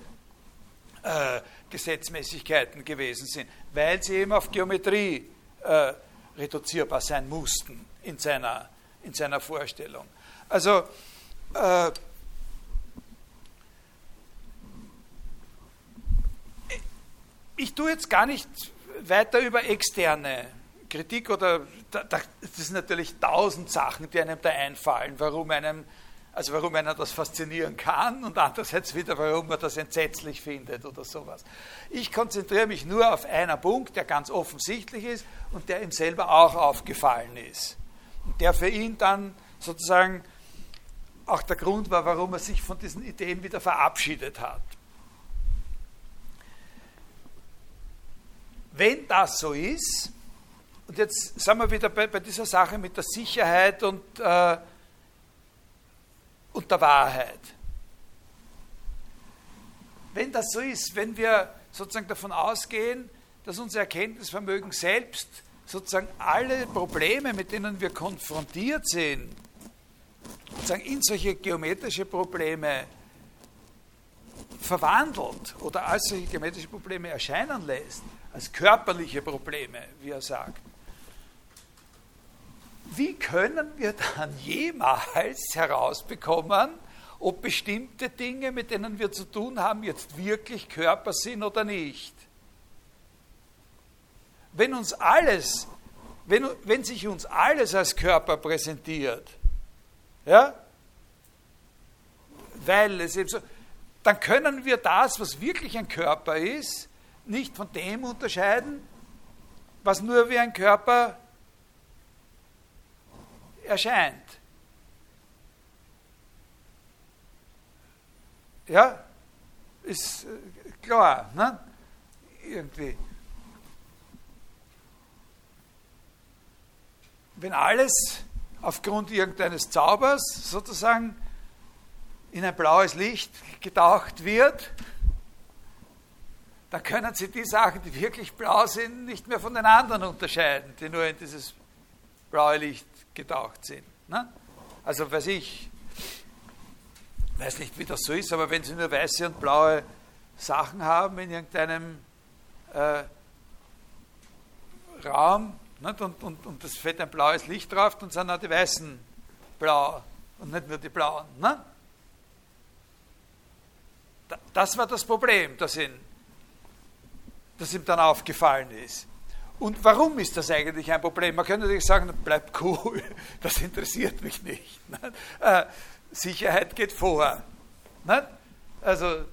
äh, Gesetzmäßigkeiten gewesen sind, weil sie eben auf Geometrie äh, reduzierbar sein mussten in seiner in seiner Vorstellung. Also äh, ich tue jetzt gar nicht weiter über externe Kritik oder das sind natürlich tausend Sachen, die einem da einfallen, warum einem, also warum einer das faszinieren kann und andererseits wieder, warum man das entsetzlich findet oder sowas. Ich konzentriere mich nur auf einen Punkt, der ganz offensichtlich ist und der ihm selber auch aufgefallen ist der für ihn dann sozusagen auch der Grund war, warum er sich von diesen Ideen wieder verabschiedet hat. Wenn das so ist, und jetzt sind wir wieder bei, bei dieser Sache mit der Sicherheit und, äh, und der Wahrheit. Wenn das so ist, wenn wir sozusagen davon ausgehen, dass unser Erkenntnisvermögen selbst sozusagen alle Probleme, mit denen wir konfrontiert sind, sozusagen in solche geometrische Probleme verwandelt oder als solche geometrische Probleme erscheinen lässt, als körperliche Probleme, wie er sagt. Wie können wir dann jemals herausbekommen, ob bestimmte Dinge, mit denen wir zu tun haben, jetzt wirklich Körper sind oder nicht. Wenn uns alles, wenn, wenn sich uns alles als Körper präsentiert, ja, weil es eben so, dann können wir das, was wirklich ein Körper ist, nicht von dem unterscheiden, was nur wie ein Körper erscheint. Ja, ist äh, klar, ne? Irgendwie. Wenn alles aufgrund irgendeines Zaubers sozusagen in ein blaues Licht getaucht wird, dann können Sie die Sachen, die wirklich blau sind, nicht mehr von den anderen unterscheiden, die nur in dieses blaue Licht getaucht sind. Ne? Also weiß ich, weiß nicht, wie das so ist, aber wenn Sie nur weiße und blaue Sachen haben in irgendeinem äh, Raum nicht? Und, und, und es fällt ein blaues Licht drauf, dann sind auch die weißen blau und nicht nur die blauen. Ne? Das war das Problem, das ihm, das ihm dann aufgefallen ist. Und warum ist das eigentlich ein Problem? Man könnte natürlich sagen, bleib cool, das interessiert mich nicht. Äh, Sicherheit geht vor. Also, äh,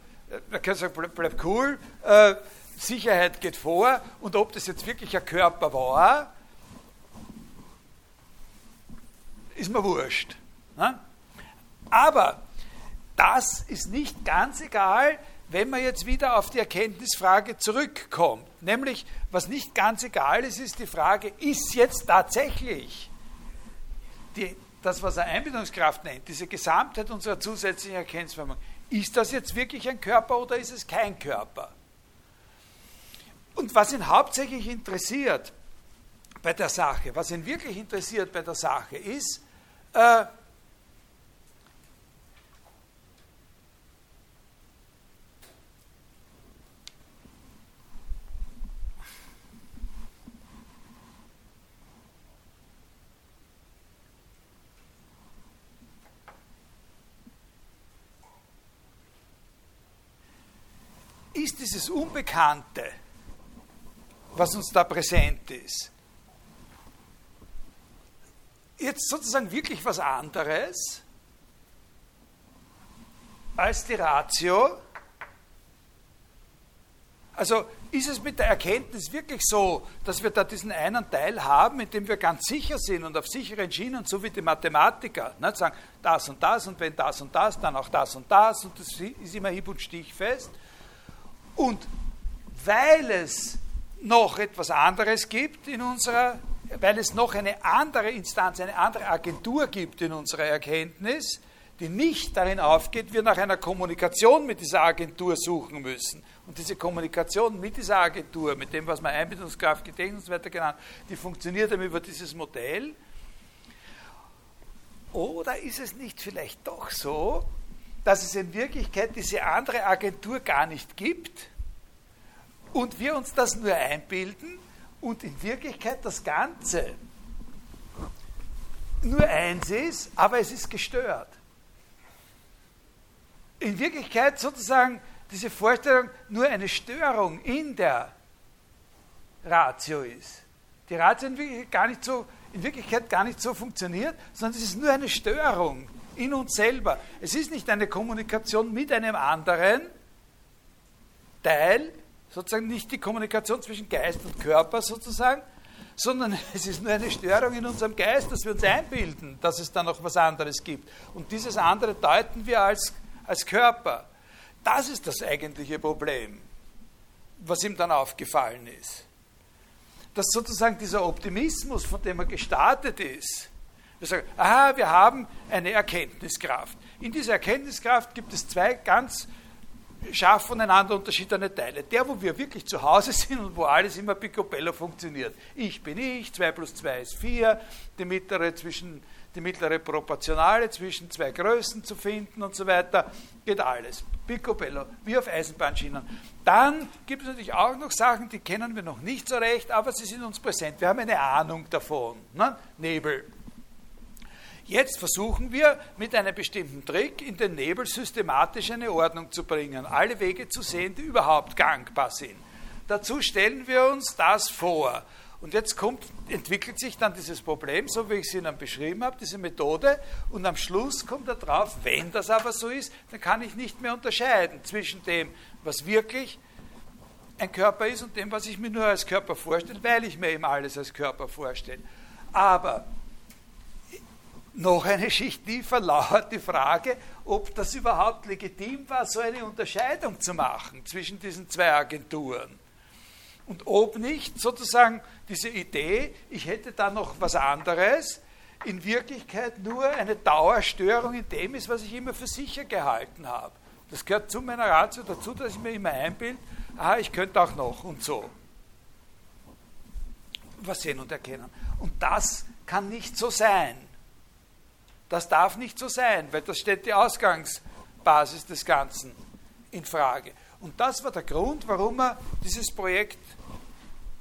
man könnte sagen, bleib, cool, äh, Sicherheit geht vor. Und ob das jetzt wirklich ein Körper war, ist mir wurscht. Aber das ist nicht ganz egal, wenn man jetzt wieder auf die Erkenntnisfrage zurückkommt. Nämlich, was nicht ganz egal ist, ist die Frage, ist jetzt tatsächlich die, das, was er Einbildungskraft nennt, diese Gesamtheit unserer zusätzlichen Erkenntnisformung, ist das jetzt wirklich ein Körper oder ist es kein Körper? Und was ihn hauptsächlich interessiert bei der Sache, was ihn wirklich interessiert bei der Sache, ist, äh, ist dieses Unbekannte, was uns da präsent ist, jetzt sozusagen wirklich was anderes als die Ratio? Also ist es mit der Erkenntnis wirklich so, dass wir da diesen einen Teil haben, in dem wir ganz sicher sind und auf sicheren Schienen, so wie die Mathematiker, ne, sagen das und das und wenn das und das, dann auch das und das und das ist immer hieb- und stichfest. Und weil es noch etwas anderes gibt in unserer weil es noch eine andere Instanz, eine andere Agentur gibt in unserer Erkenntnis, die nicht darin aufgeht, wir nach einer Kommunikation mit dieser Agentur suchen müssen. Und diese Kommunikation mit dieser Agentur, mit dem, was man Einbindungskraft, Gedächtnis und so weiter genannt, die funktioniert eben über dieses Modell. Oder ist es nicht vielleicht doch so, dass es in Wirklichkeit diese andere Agentur gar nicht gibt und wir uns das nur einbilden und in Wirklichkeit das Ganze nur eins ist, aber es ist gestört. In Wirklichkeit sozusagen diese Vorstellung nur eine Störung in der Ratio ist. Die Ratio in Wirklichkeit gar nicht so, in Wirklichkeit gar nicht so funktioniert, sondern es ist nur eine Störung in uns selber. Es ist nicht eine Kommunikation mit einem anderen Teil, sozusagen nicht die Kommunikation zwischen Geist und Körper sozusagen, sondern es ist nur eine Störung in unserem Geist, dass wir uns einbilden, dass es da noch was anderes gibt. Und dieses andere deuten wir als, als Körper. Das ist das eigentliche Problem, was ihm dann aufgefallen ist. Dass sozusagen dieser Optimismus, von dem er gestartet ist, wir sagen, aha, wir haben eine Erkenntniskraft. In dieser Erkenntniskraft gibt es zwei ganz scharf voneinander unterschiedene Teile. Der, wo wir wirklich zu Hause sind und wo alles immer picobello funktioniert. Ich bin ich, 2 plus 2 ist 4, die mittlere, zwischen, die mittlere Proportionale zwischen zwei Größen zu finden und so weiter, geht alles. Picobello, wie auf Eisenbahnschienen. Dann gibt es natürlich auch noch Sachen, die kennen wir noch nicht so recht, aber sie sind uns präsent. Wir haben eine Ahnung davon. Ne? Nebel. Jetzt versuchen wir mit einem bestimmten Trick in den Nebel systematisch eine Ordnung zu bringen, alle Wege zu sehen, die überhaupt gangbar sind. Dazu stellen wir uns das vor. Und jetzt kommt, entwickelt sich dann dieses Problem, so wie ich es Ihnen beschrieben habe, diese Methode. Und am Schluss kommt er drauf, wenn das aber so ist, dann kann ich nicht mehr unterscheiden zwischen dem, was wirklich ein Körper ist und dem, was ich mir nur als Körper vorstelle, weil ich mir eben alles als Körper vorstelle. Aber noch eine Schicht tiefer lauert die Frage, ob das überhaupt legitim war, so eine Unterscheidung zu machen zwischen diesen zwei Agenturen. Und ob nicht sozusagen diese Idee, ich hätte da noch was anderes, in Wirklichkeit nur eine Dauerstörung in dem ist, was ich immer für sicher gehalten habe. Das gehört zu meiner Ratio dazu, dass ich mir immer einbilde, ah, ich könnte auch noch und so. Was sehen und erkennen. Und das kann nicht so sein. Das darf nicht so sein, weil das stellt die Ausgangsbasis des Ganzen in Frage. Und das war der Grund, warum er dieses Projekt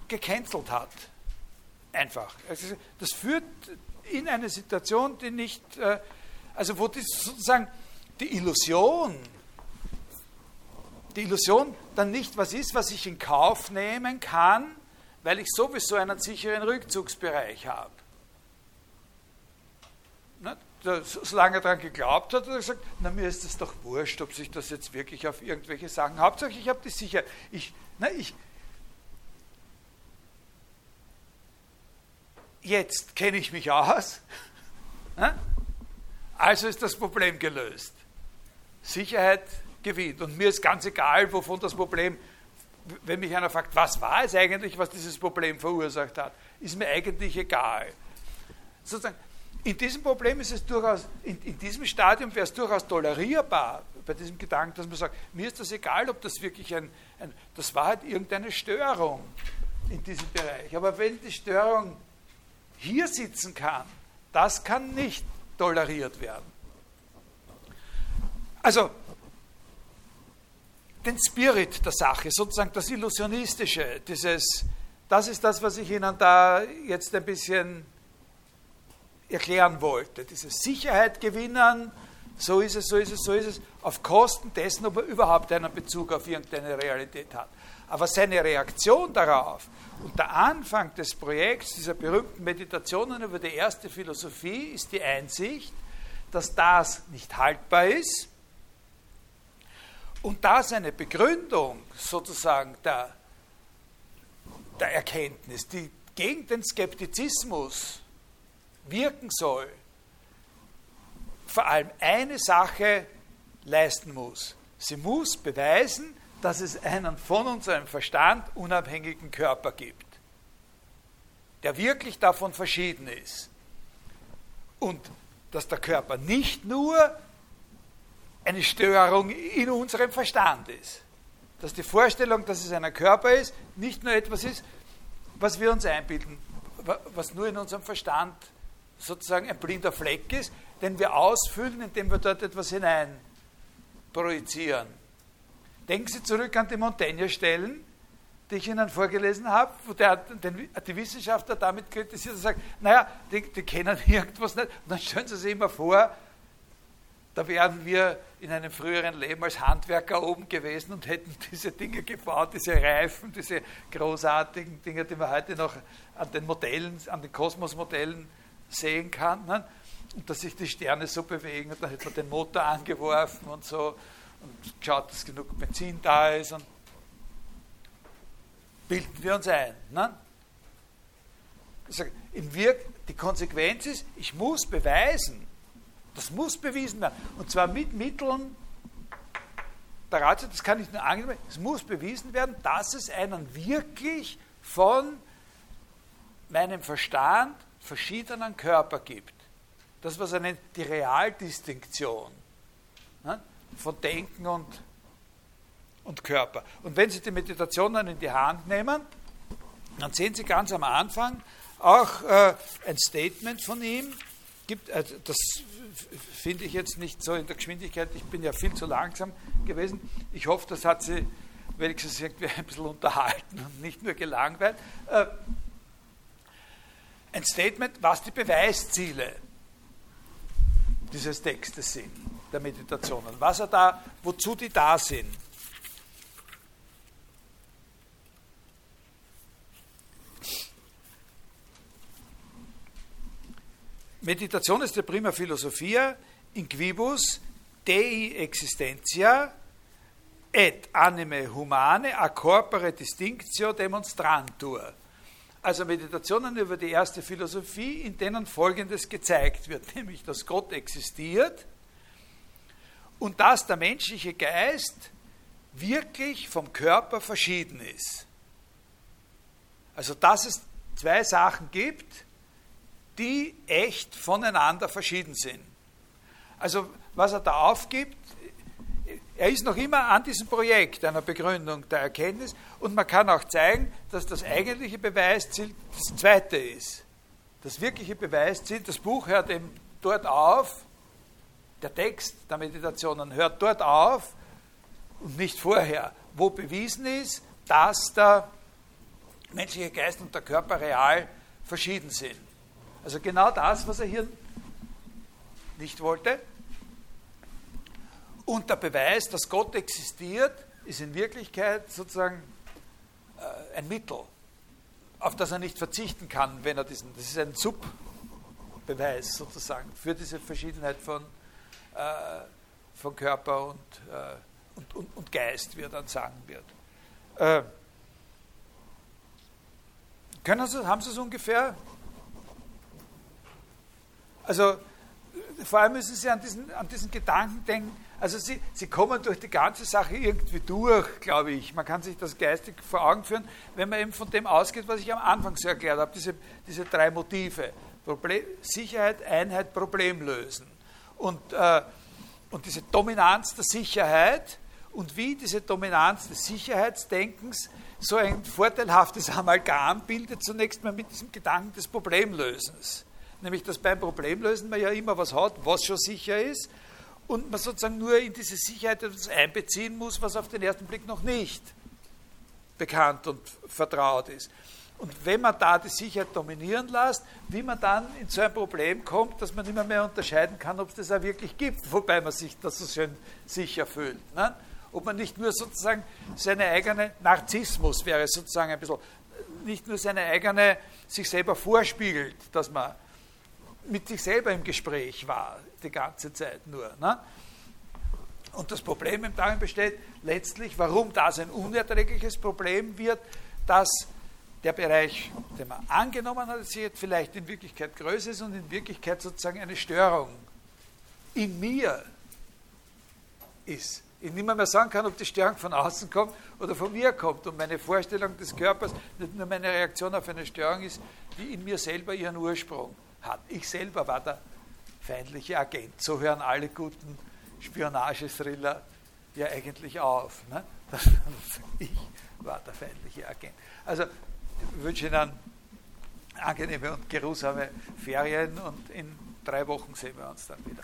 gecancelt hat. Einfach. Das führt in eine Situation, die nicht, äh, also wo die sozusagen die Illusion, die Illusion dann nicht was ist, was ich in Kauf nehmen kann, weil ich sowieso einen sicheren Rückzugsbereich habe solange er daran geglaubt hat, hat er gesagt, na mir ist es doch wurscht, ob sich das jetzt wirklich auf irgendwelche Sachen, Hauptsache ich habe die Sicherheit. Ich, na, ich, jetzt kenne ich mich aus, also ist das Problem gelöst. Sicherheit gewinnt. Und mir ist ganz egal, wovon das Problem, wenn mich einer fragt, was war es eigentlich, was dieses Problem verursacht hat, ist mir eigentlich egal. Sozusagen, in diesem Problem ist es durchaus, in, in diesem Stadium wäre es durchaus tolerierbar, bei diesem Gedanken, dass man sagt, mir ist das egal, ob das wirklich ein, ein das war halt irgendeine Störung in diesem Bereich. Aber wenn die Störung hier sitzen kann, das kann nicht toleriert werden. Also, den Spirit der Sache, sozusagen das Illusionistische, dieses, das ist das, was ich Ihnen da jetzt ein bisschen erklären wollte. Diese Sicherheit gewinnen, so ist es, so ist es, so ist es, auf Kosten dessen, ob er überhaupt einen Bezug auf irgendeine Realität hat. Aber seine Reaktion darauf und der Anfang des Projekts, dieser berühmten Meditationen über die erste Philosophie, ist die Einsicht, dass das nicht haltbar ist und dass eine Begründung sozusagen der, der Erkenntnis, die gegen den Skeptizismus wirken soll, vor allem eine Sache leisten muss. Sie muss beweisen, dass es einen von unserem Verstand unabhängigen Körper gibt, der wirklich davon verschieden ist. Und dass der Körper nicht nur eine Störung in unserem Verstand ist. Dass die Vorstellung, dass es ein Körper ist, nicht nur etwas ist, was wir uns einbilden, was nur in unserem Verstand sozusagen ein blinder Fleck ist, den wir ausfüllen, indem wir dort etwas hinein projizieren. Denken Sie zurück an die Montaigne-Stellen, die ich Ihnen vorgelesen habe, wo der, den, die Wissenschaftler damit kritisiert und sagt, naja, die, die kennen irgendwas nicht. Und dann stellen Sie sich immer vor, da wären wir in einem früheren Leben als Handwerker oben gewesen und hätten diese Dinge gebaut, diese Reifen, diese großartigen Dinge, die wir heute noch an den Modellen, an den Kosmosmodellen sehen kann. Ne? Und dass sich die Sterne so bewegen und dann hat man den Motor angeworfen und so und geschaut, dass genug Benzin da ist und bilden wir uns ein. Ne? Sage, in Wirk die Konsequenz ist, ich muss beweisen, das muss bewiesen werden, und zwar mit Mitteln der Ratio, das kann ich nur angenehm, es muss bewiesen werden, dass es einen wirklich von meinem Verstand verschiedenen Körper gibt. Das, was er nennt, die Realdistinktion ne, von Denken und, und Körper. Und wenn Sie die Meditation dann in die Hand nehmen, dann sehen Sie ganz am Anfang auch äh, ein Statement von ihm. Gibt, äh, das finde ich jetzt nicht so in der Geschwindigkeit, ich bin ja viel zu langsam gewesen. Ich hoffe, das hat Sie wenigstens irgendwie ein bisschen unterhalten und nicht nur gelangweilt. Äh, ein Statement, was die Beweisziele dieses Textes sind, der Meditationen, was er da, wozu die da sind. Meditation ist der prima philosophia in quibus Dei existentia et anime humane a corpore distinctio demonstrantur. Also Meditationen über die erste Philosophie, in denen Folgendes gezeigt wird, nämlich dass Gott existiert und dass der menschliche Geist wirklich vom Körper verschieden ist. Also dass es zwei Sachen gibt, die echt voneinander verschieden sind. Also was er da aufgibt, er ist noch immer an diesem Projekt einer Begründung der Erkenntnis und man kann auch zeigen, dass das eigentliche Beweisziel das zweite ist. Das wirkliche Beweisziel, das Buch hört eben dort auf, der Text der Meditationen hört dort auf und nicht vorher, wo bewiesen ist, dass der menschliche Geist und der Körper real verschieden sind. Also genau das, was er hier nicht wollte. Und der Beweis, dass Gott existiert, ist in Wirklichkeit sozusagen äh, ein Mittel, auf das er nicht verzichten kann, wenn er diesen, das ist ein Subbeweis sozusagen für diese Verschiedenheit von, äh, von Körper und, äh, und, und, und, Geist, wie er dann sagen wird. Äh, können Sie, haben Sie es ungefähr also vor allem müssen Sie an diesen, an diesen Gedanken denken, also Sie, Sie kommen durch die ganze Sache irgendwie durch, glaube ich. Man kann sich das geistig vor Augen führen, wenn man eben von dem ausgeht, was ich am Anfang so erklärt habe, diese, diese drei Motive. Problem, Sicherheit, Einheit, Problem lösen. Und, äh, und diese Dominanz der Sicherheit und wie diese Dominanz des Sicherheitsdenkens so ein vorteilhaftes Amalgam bildet, zunächst mal mit diesem Gedanken des Problemlösens nämlich dass beim Problemlösen man ja immer was hat, was schon sicher ist und man sozusagen nur in diese Sicherheit etwas einbeziehen muss, was auf den ersten Blick noch nicht bekannt und vertraut ist. Und wenn man da die Sicherheit dominieren lässt, wie man dann in so ein Problem kommt, dass man nicht mehr, mehr unterscheiden kann, ob es das auch wirklich gibt, wobei man sich das so schön sicher fühlt. Ne? Ob man nicht nur sozusagen seine eigene Narzissmus wäre sozusagen ein bisschen, nicht nur seine eigene, sich selber vorspiegelt, dass man mit sich selber im Gespräch war, die ganze Zeit nur. Ne? Und das Problem darin besteht letztlich, warum das ein unerträgliches Problem wird, dass der Bereich, den man angenommen hat, vielleicht in Wirklichkeit größer ist und in Wirklichkeit sozusagen eine Störung in mir ist. Ich nicht mehr sagen kann, ob die Störung von außen kommt oder von mir kommt. Und meine Vorstellung des Körpers nicht nur meine Reaktion auf eine Störung ist, die in mir selber ihren Ursprung hat. Ich selber war der feindliche Agent. So hören alle guten Spionagethriller ja eigentlich auf. Ne? ich war der feindliche Agent. Also ich wünsche Ihnen angenehme und geruhsame Ferien und in drei Wochen sehen wir uns dann wieder.